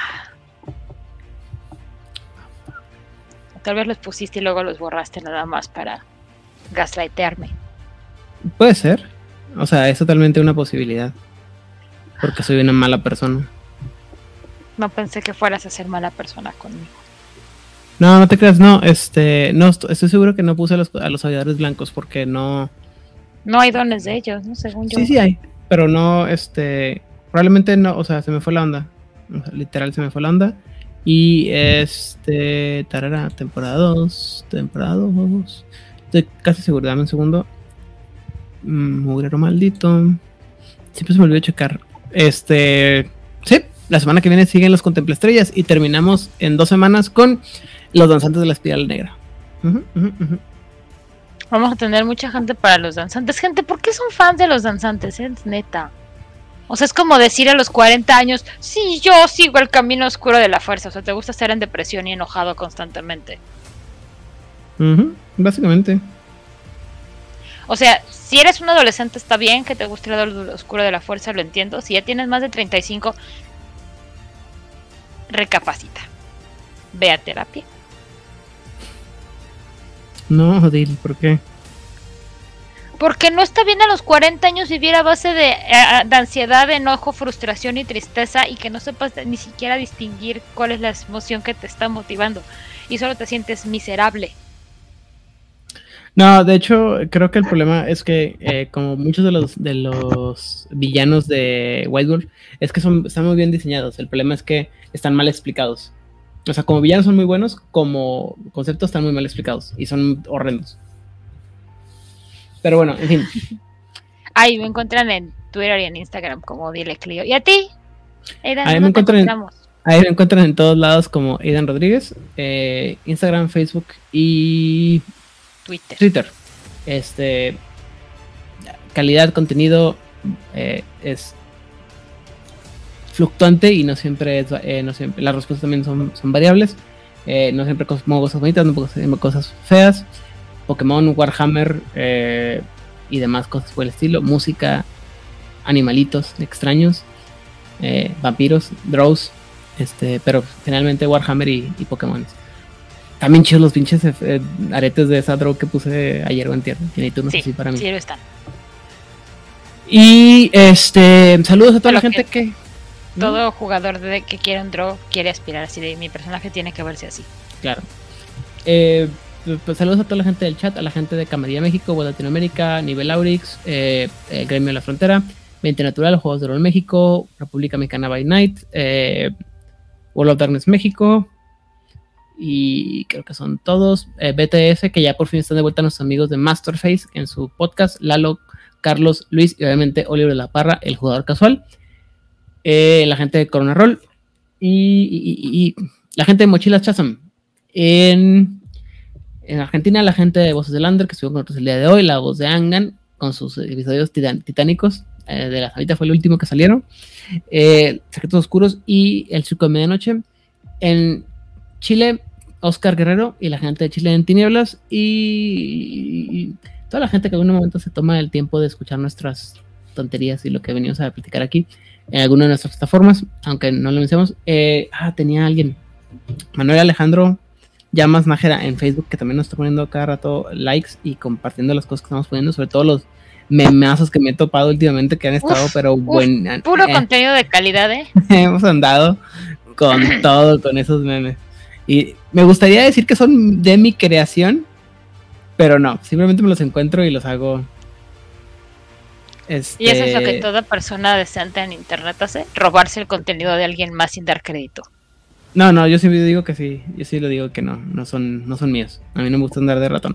Tal vez los pusiste y luego los borraste nada más para gaslightearme. Puede ser. O sea, es totalmente una posibilidad. Porque soy una mala persona. No pensé que fueras a ser mala persona conmigo. No, no te creas, no, este, no, est- estoy seguro que no puse a los, a los ayudadores blancos porque no, No hay dones de ellos, ¿no? Según yo. Sí, sí hay, pero no, este, probablemente no, o sea, se me fue la onda. O sea, literal se me fue la onda. Y este, tarara, temporada 2, temporada 2. Estoy casi seguro, dame un segundo. Mm, Mugrero maldito. Siempre se me olvidó checar. Este, sí, la semana que viene siguen los Contempla Estrellas y terminamos en dos semanas con los danzantes de la espiral negra. Vamos a tener mucha gente para los danzantes. Gente, ¿por qué son fans de los danzantes? Es neta. O sea, es como decir a los 40 años, sí, yo sigo el camino oscuro de la fuerza. O sea, te gusta estar en depresión y enojado constantemente. Ujú, Básicamente. O sea, si eres un adolescente está bien que te guste el lado oscuro de la fuerza, lo entiendo. Si ya tienes más de 35, recapacita. Ve a terapia. No, Odil, ¿por qué? Porque no está bien a los 40 años vivir a base de, eh, de ansiedad, enojo, frustración y tristeza y que no sepas ni siquiera distinguir cuál es la emoción que te está motivando y solo te sientes miserable. No, de hecho, creo que el problema es que, eh, como muchos de los de los villanos de White Wolf, es que son, están muy bien diseñados. El problema es que están mal explicados. O sea, como villanos son muy buenos, como conceptos están muy mal explicados y son horrendos. Pero bueno, en fin. Ahí me encuentran en Twitter y en Instagram como Dile Clio. ¿Y a ti? Aidan, Ahí ¿dónde me encuentran en-? Ahí me encuentran en todos lados como Aidan Rodríguez, eh, Instagram, Facebook y Twitter. Twitter. Este calidad, contenido eh, es fluctuante y no siempre es, eh, no siempre, las respuestas también son, son variables. Eh, no siempre como cosas bonitas, no siempre cosas feas. Pokémon, Warhammer eh, y demás cosas por el estilo. Música, animalitos extraños, eh, vampiros, draws. Este, pero finalmente Warhammer y, y Pokémon. También chidos los pinches eh, aretes de esa draw que puse ayer o en tierra. Tiene turnos Sí, así para mí. sí lo están. Y este, saludos a toda la gente que. Todo jugador de que quiere un draw quiere aspirar así de mi personaje tiene que verse así. Claro. Eh, pues saludos a toda la gente del chat, a la gente de Camarilla México, World Latinoamérica, Nivel Aurix, eh, el Gremio de la Frontera, 20 Natural, Juegos de Rol México, República Mexicana by Night, eh, World of Darkness México, y creo que son todos. Eh, BTS, que ya por fin están de vuelta nuestros amigos de Masterface en su podcast, Lalo, Carlos, Luis y obviamente Oliver de la Parra, el jugador casual. Eh, la gente de Corona Roll y- y la gente de Mochilas Chasm. En, en Argentina, la gente de Voces del Lander, que estuvo con nosotros el día de hoy, la voz de Angan, con sus episodios titánicos. eh, de la ahorita fue el último que salieron. Eh, Secretos Oscuros y El Circo de Medianoche. En Chile, Oscar Guerrero y la gente de Chile en Tinieblas. Y, y toda la gente que en algún momento se toma el tiempo de escuchar nuestras tonterías y lo que venimos a platicar aquí en alguna de nuestras plataformas, aunque no lo mencionamos. Eh, ah, tenía alguien. Manuel Alejandro Llamas Nájera en Facebook, que también nos está poniendo cada rato likes y compartiendo las cosas que estamos poniendo, sobre todo los memazos que me he topado últimamente que han estado, pero buen. Puro eh, contenido de calidad, ¿eh? hemos andado con todo, con esos memes. Y me gustaría decir que son de mi creación, pero no, simplemente me los encuentro y los hago. Este... Y eso es lo que toda persona decente en internet hace, robarse el contenido de alguien más sin dar crédito. No, no, yo sí digo que sí, yo sí lo digo que no, no son, no son míos. A mí no me gusta andar de ratón.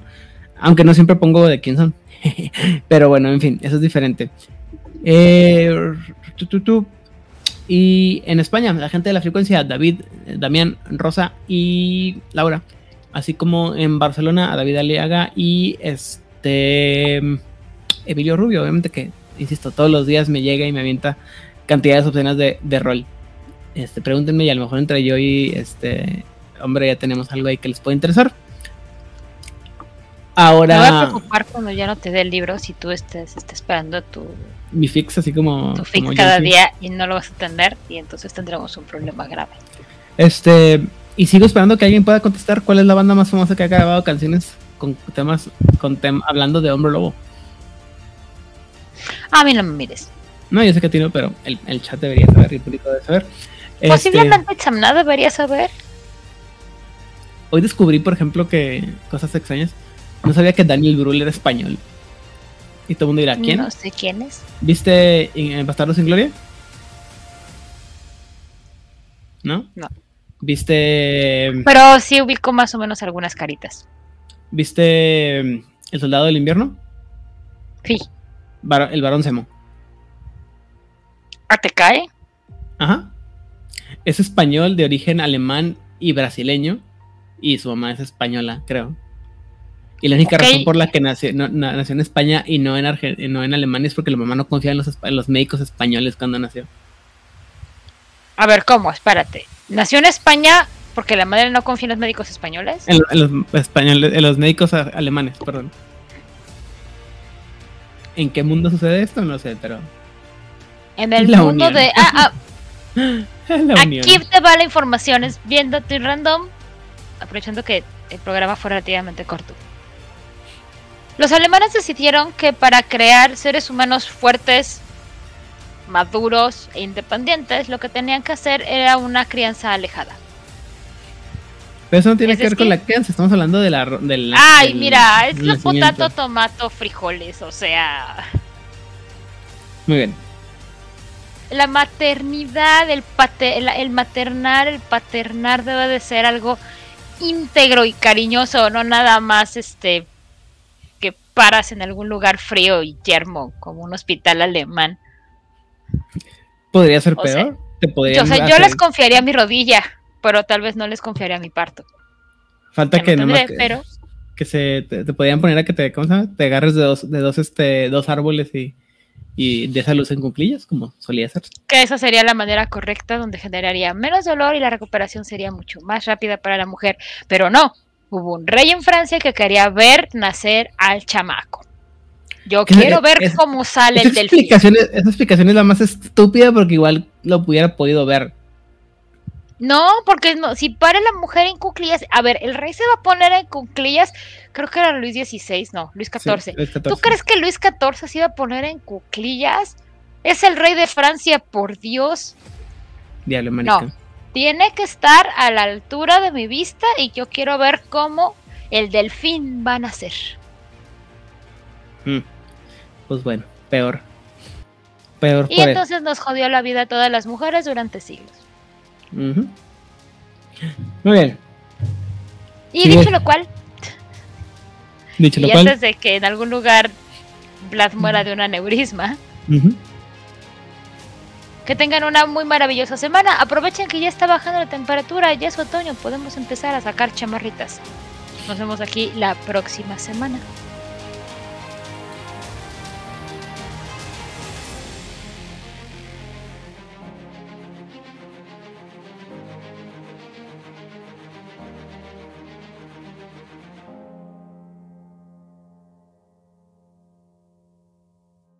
Aunque no siempre pongo de quién son. Pero bueno, en fin, eso es diferente. Eh, y en España, la gente de la frecuencia, David, Damián, Rosa y Laura. Así como en Barcelona, a David Aliaga y este Emilio Rubio, obviamente que, insisto, todos los días me llega y me avienta cantidades obscenas de, de rol. Este, pregúntenme y a lo mejor entre yo y este hombre ya tenemos algo ahí que les puede interesar. Ahora. Me voy a preocupar cuando ya no te dé el libro si tú estés, esperando tu. Mi fix, así como. Tu fix cada día y no lo vas a tener y entonces tendremos un problema grave. Este. Y sigo esperando que alguien pueda contestar cuál es la banda más famosa que ha grabado canciones con temas. con hablando de hombre lobo. A mí no me mires. No, yo sé que tiene, pero el, el chat debería saber, el público debe saber. Posiblemente este, nada debería saber. Hoy descubrí, por ejemplo, que cosas extrañas. No sabía que Daniel Brühl era español. Y todo el mundo dirá, ¿quién? No sé quién es. ¿Viste en Bastardos sin Gloria? ¿No? No. ¿Viste. Pero sí ubico más o menos algunas caritas. ¿Viste El Soldado del Invierno? Sí. el Barón Semo. ¿A te cae? Ajá. Es español de origen alemán y brasileño. Y su mamá es española, creo. Y la única razón por la que nació, nació en España y no en, no en Alemania es porque la mamá no confía en los, los médicos españoles cuando nació. A ver, ¿cómo? Espérate. ¿Nació en España porque la madre no confía en los médicos españoles? En, los españoles, en los médicos alemanes, perdón. ¿En qué mundo sucede esto? No sé, pero. En el mundo de. Ah, ah. Aquí te va la información, es viendo tu random, aprovechando que el programa fue relativamente corto. Los alemanes decidieron que para crear seres humanos fuertes, maduros e independientes, lo que tenían que hacer era una crianza alejada. Pero eso no tiene que ver con la crianza, estamos hablando de la... De Ay, mira, es lo potato, tomato, frijoles, o sea... Muy bien. La maternidad, el, el, el maternar, el paternar debe de ser algo íntegro y cariñoso, no nada más este paras en algún lugar frío y yermo, como un hospital alemán. ¿Podría ser peor? yo, yo les confiaría mi rodilla, pero tal vez no les confiaría mi parto. Falta que, no que, pero... que se te, podían poner a que te, ¿cómo se llama? te agarres de dos, de dos, este, dos árboles y, y de esa luz en cuclillas, como solía ser. Que esa sería la manera correcta donde generaría menos dolor y la recuperación sería mucho más rápida para la mujer. Pero no, hubo un rey en Francia que quería ver nacer al chamaco. Yo quiero ver cómo sale el delfín. esa explicación es la más estúpida porque igual lo hubiera podido ver. No, porque no, si para la mujer en cuclillas, a ver, el rey se va a poner en cuclillas, creo que era Luis XVI, no, Luis XIV. ¿Tú crees que Luis XIV se iba a poner en cuclillas? Es el rey de Francia, por Dios. Diablo, no, tiene que estar a la altura de mi vista y yo quiero ver cómo el delfín va a nacer. Mm. Pues bueno, peor. Peor. Y entonces nos jodió la vida a todas las mujeres durante siglos. Muy bien. Y dicho lo cual. Dicho lo y antes de que en algún lugar Vlad muera de un aneurisma. Que tengan una muy maravillosa semana. Aprovechen que ya está bajando la temperatura, ya es otoño, podemos empezar a sacar chamarritas. Nos vemos aquí la próxima semana.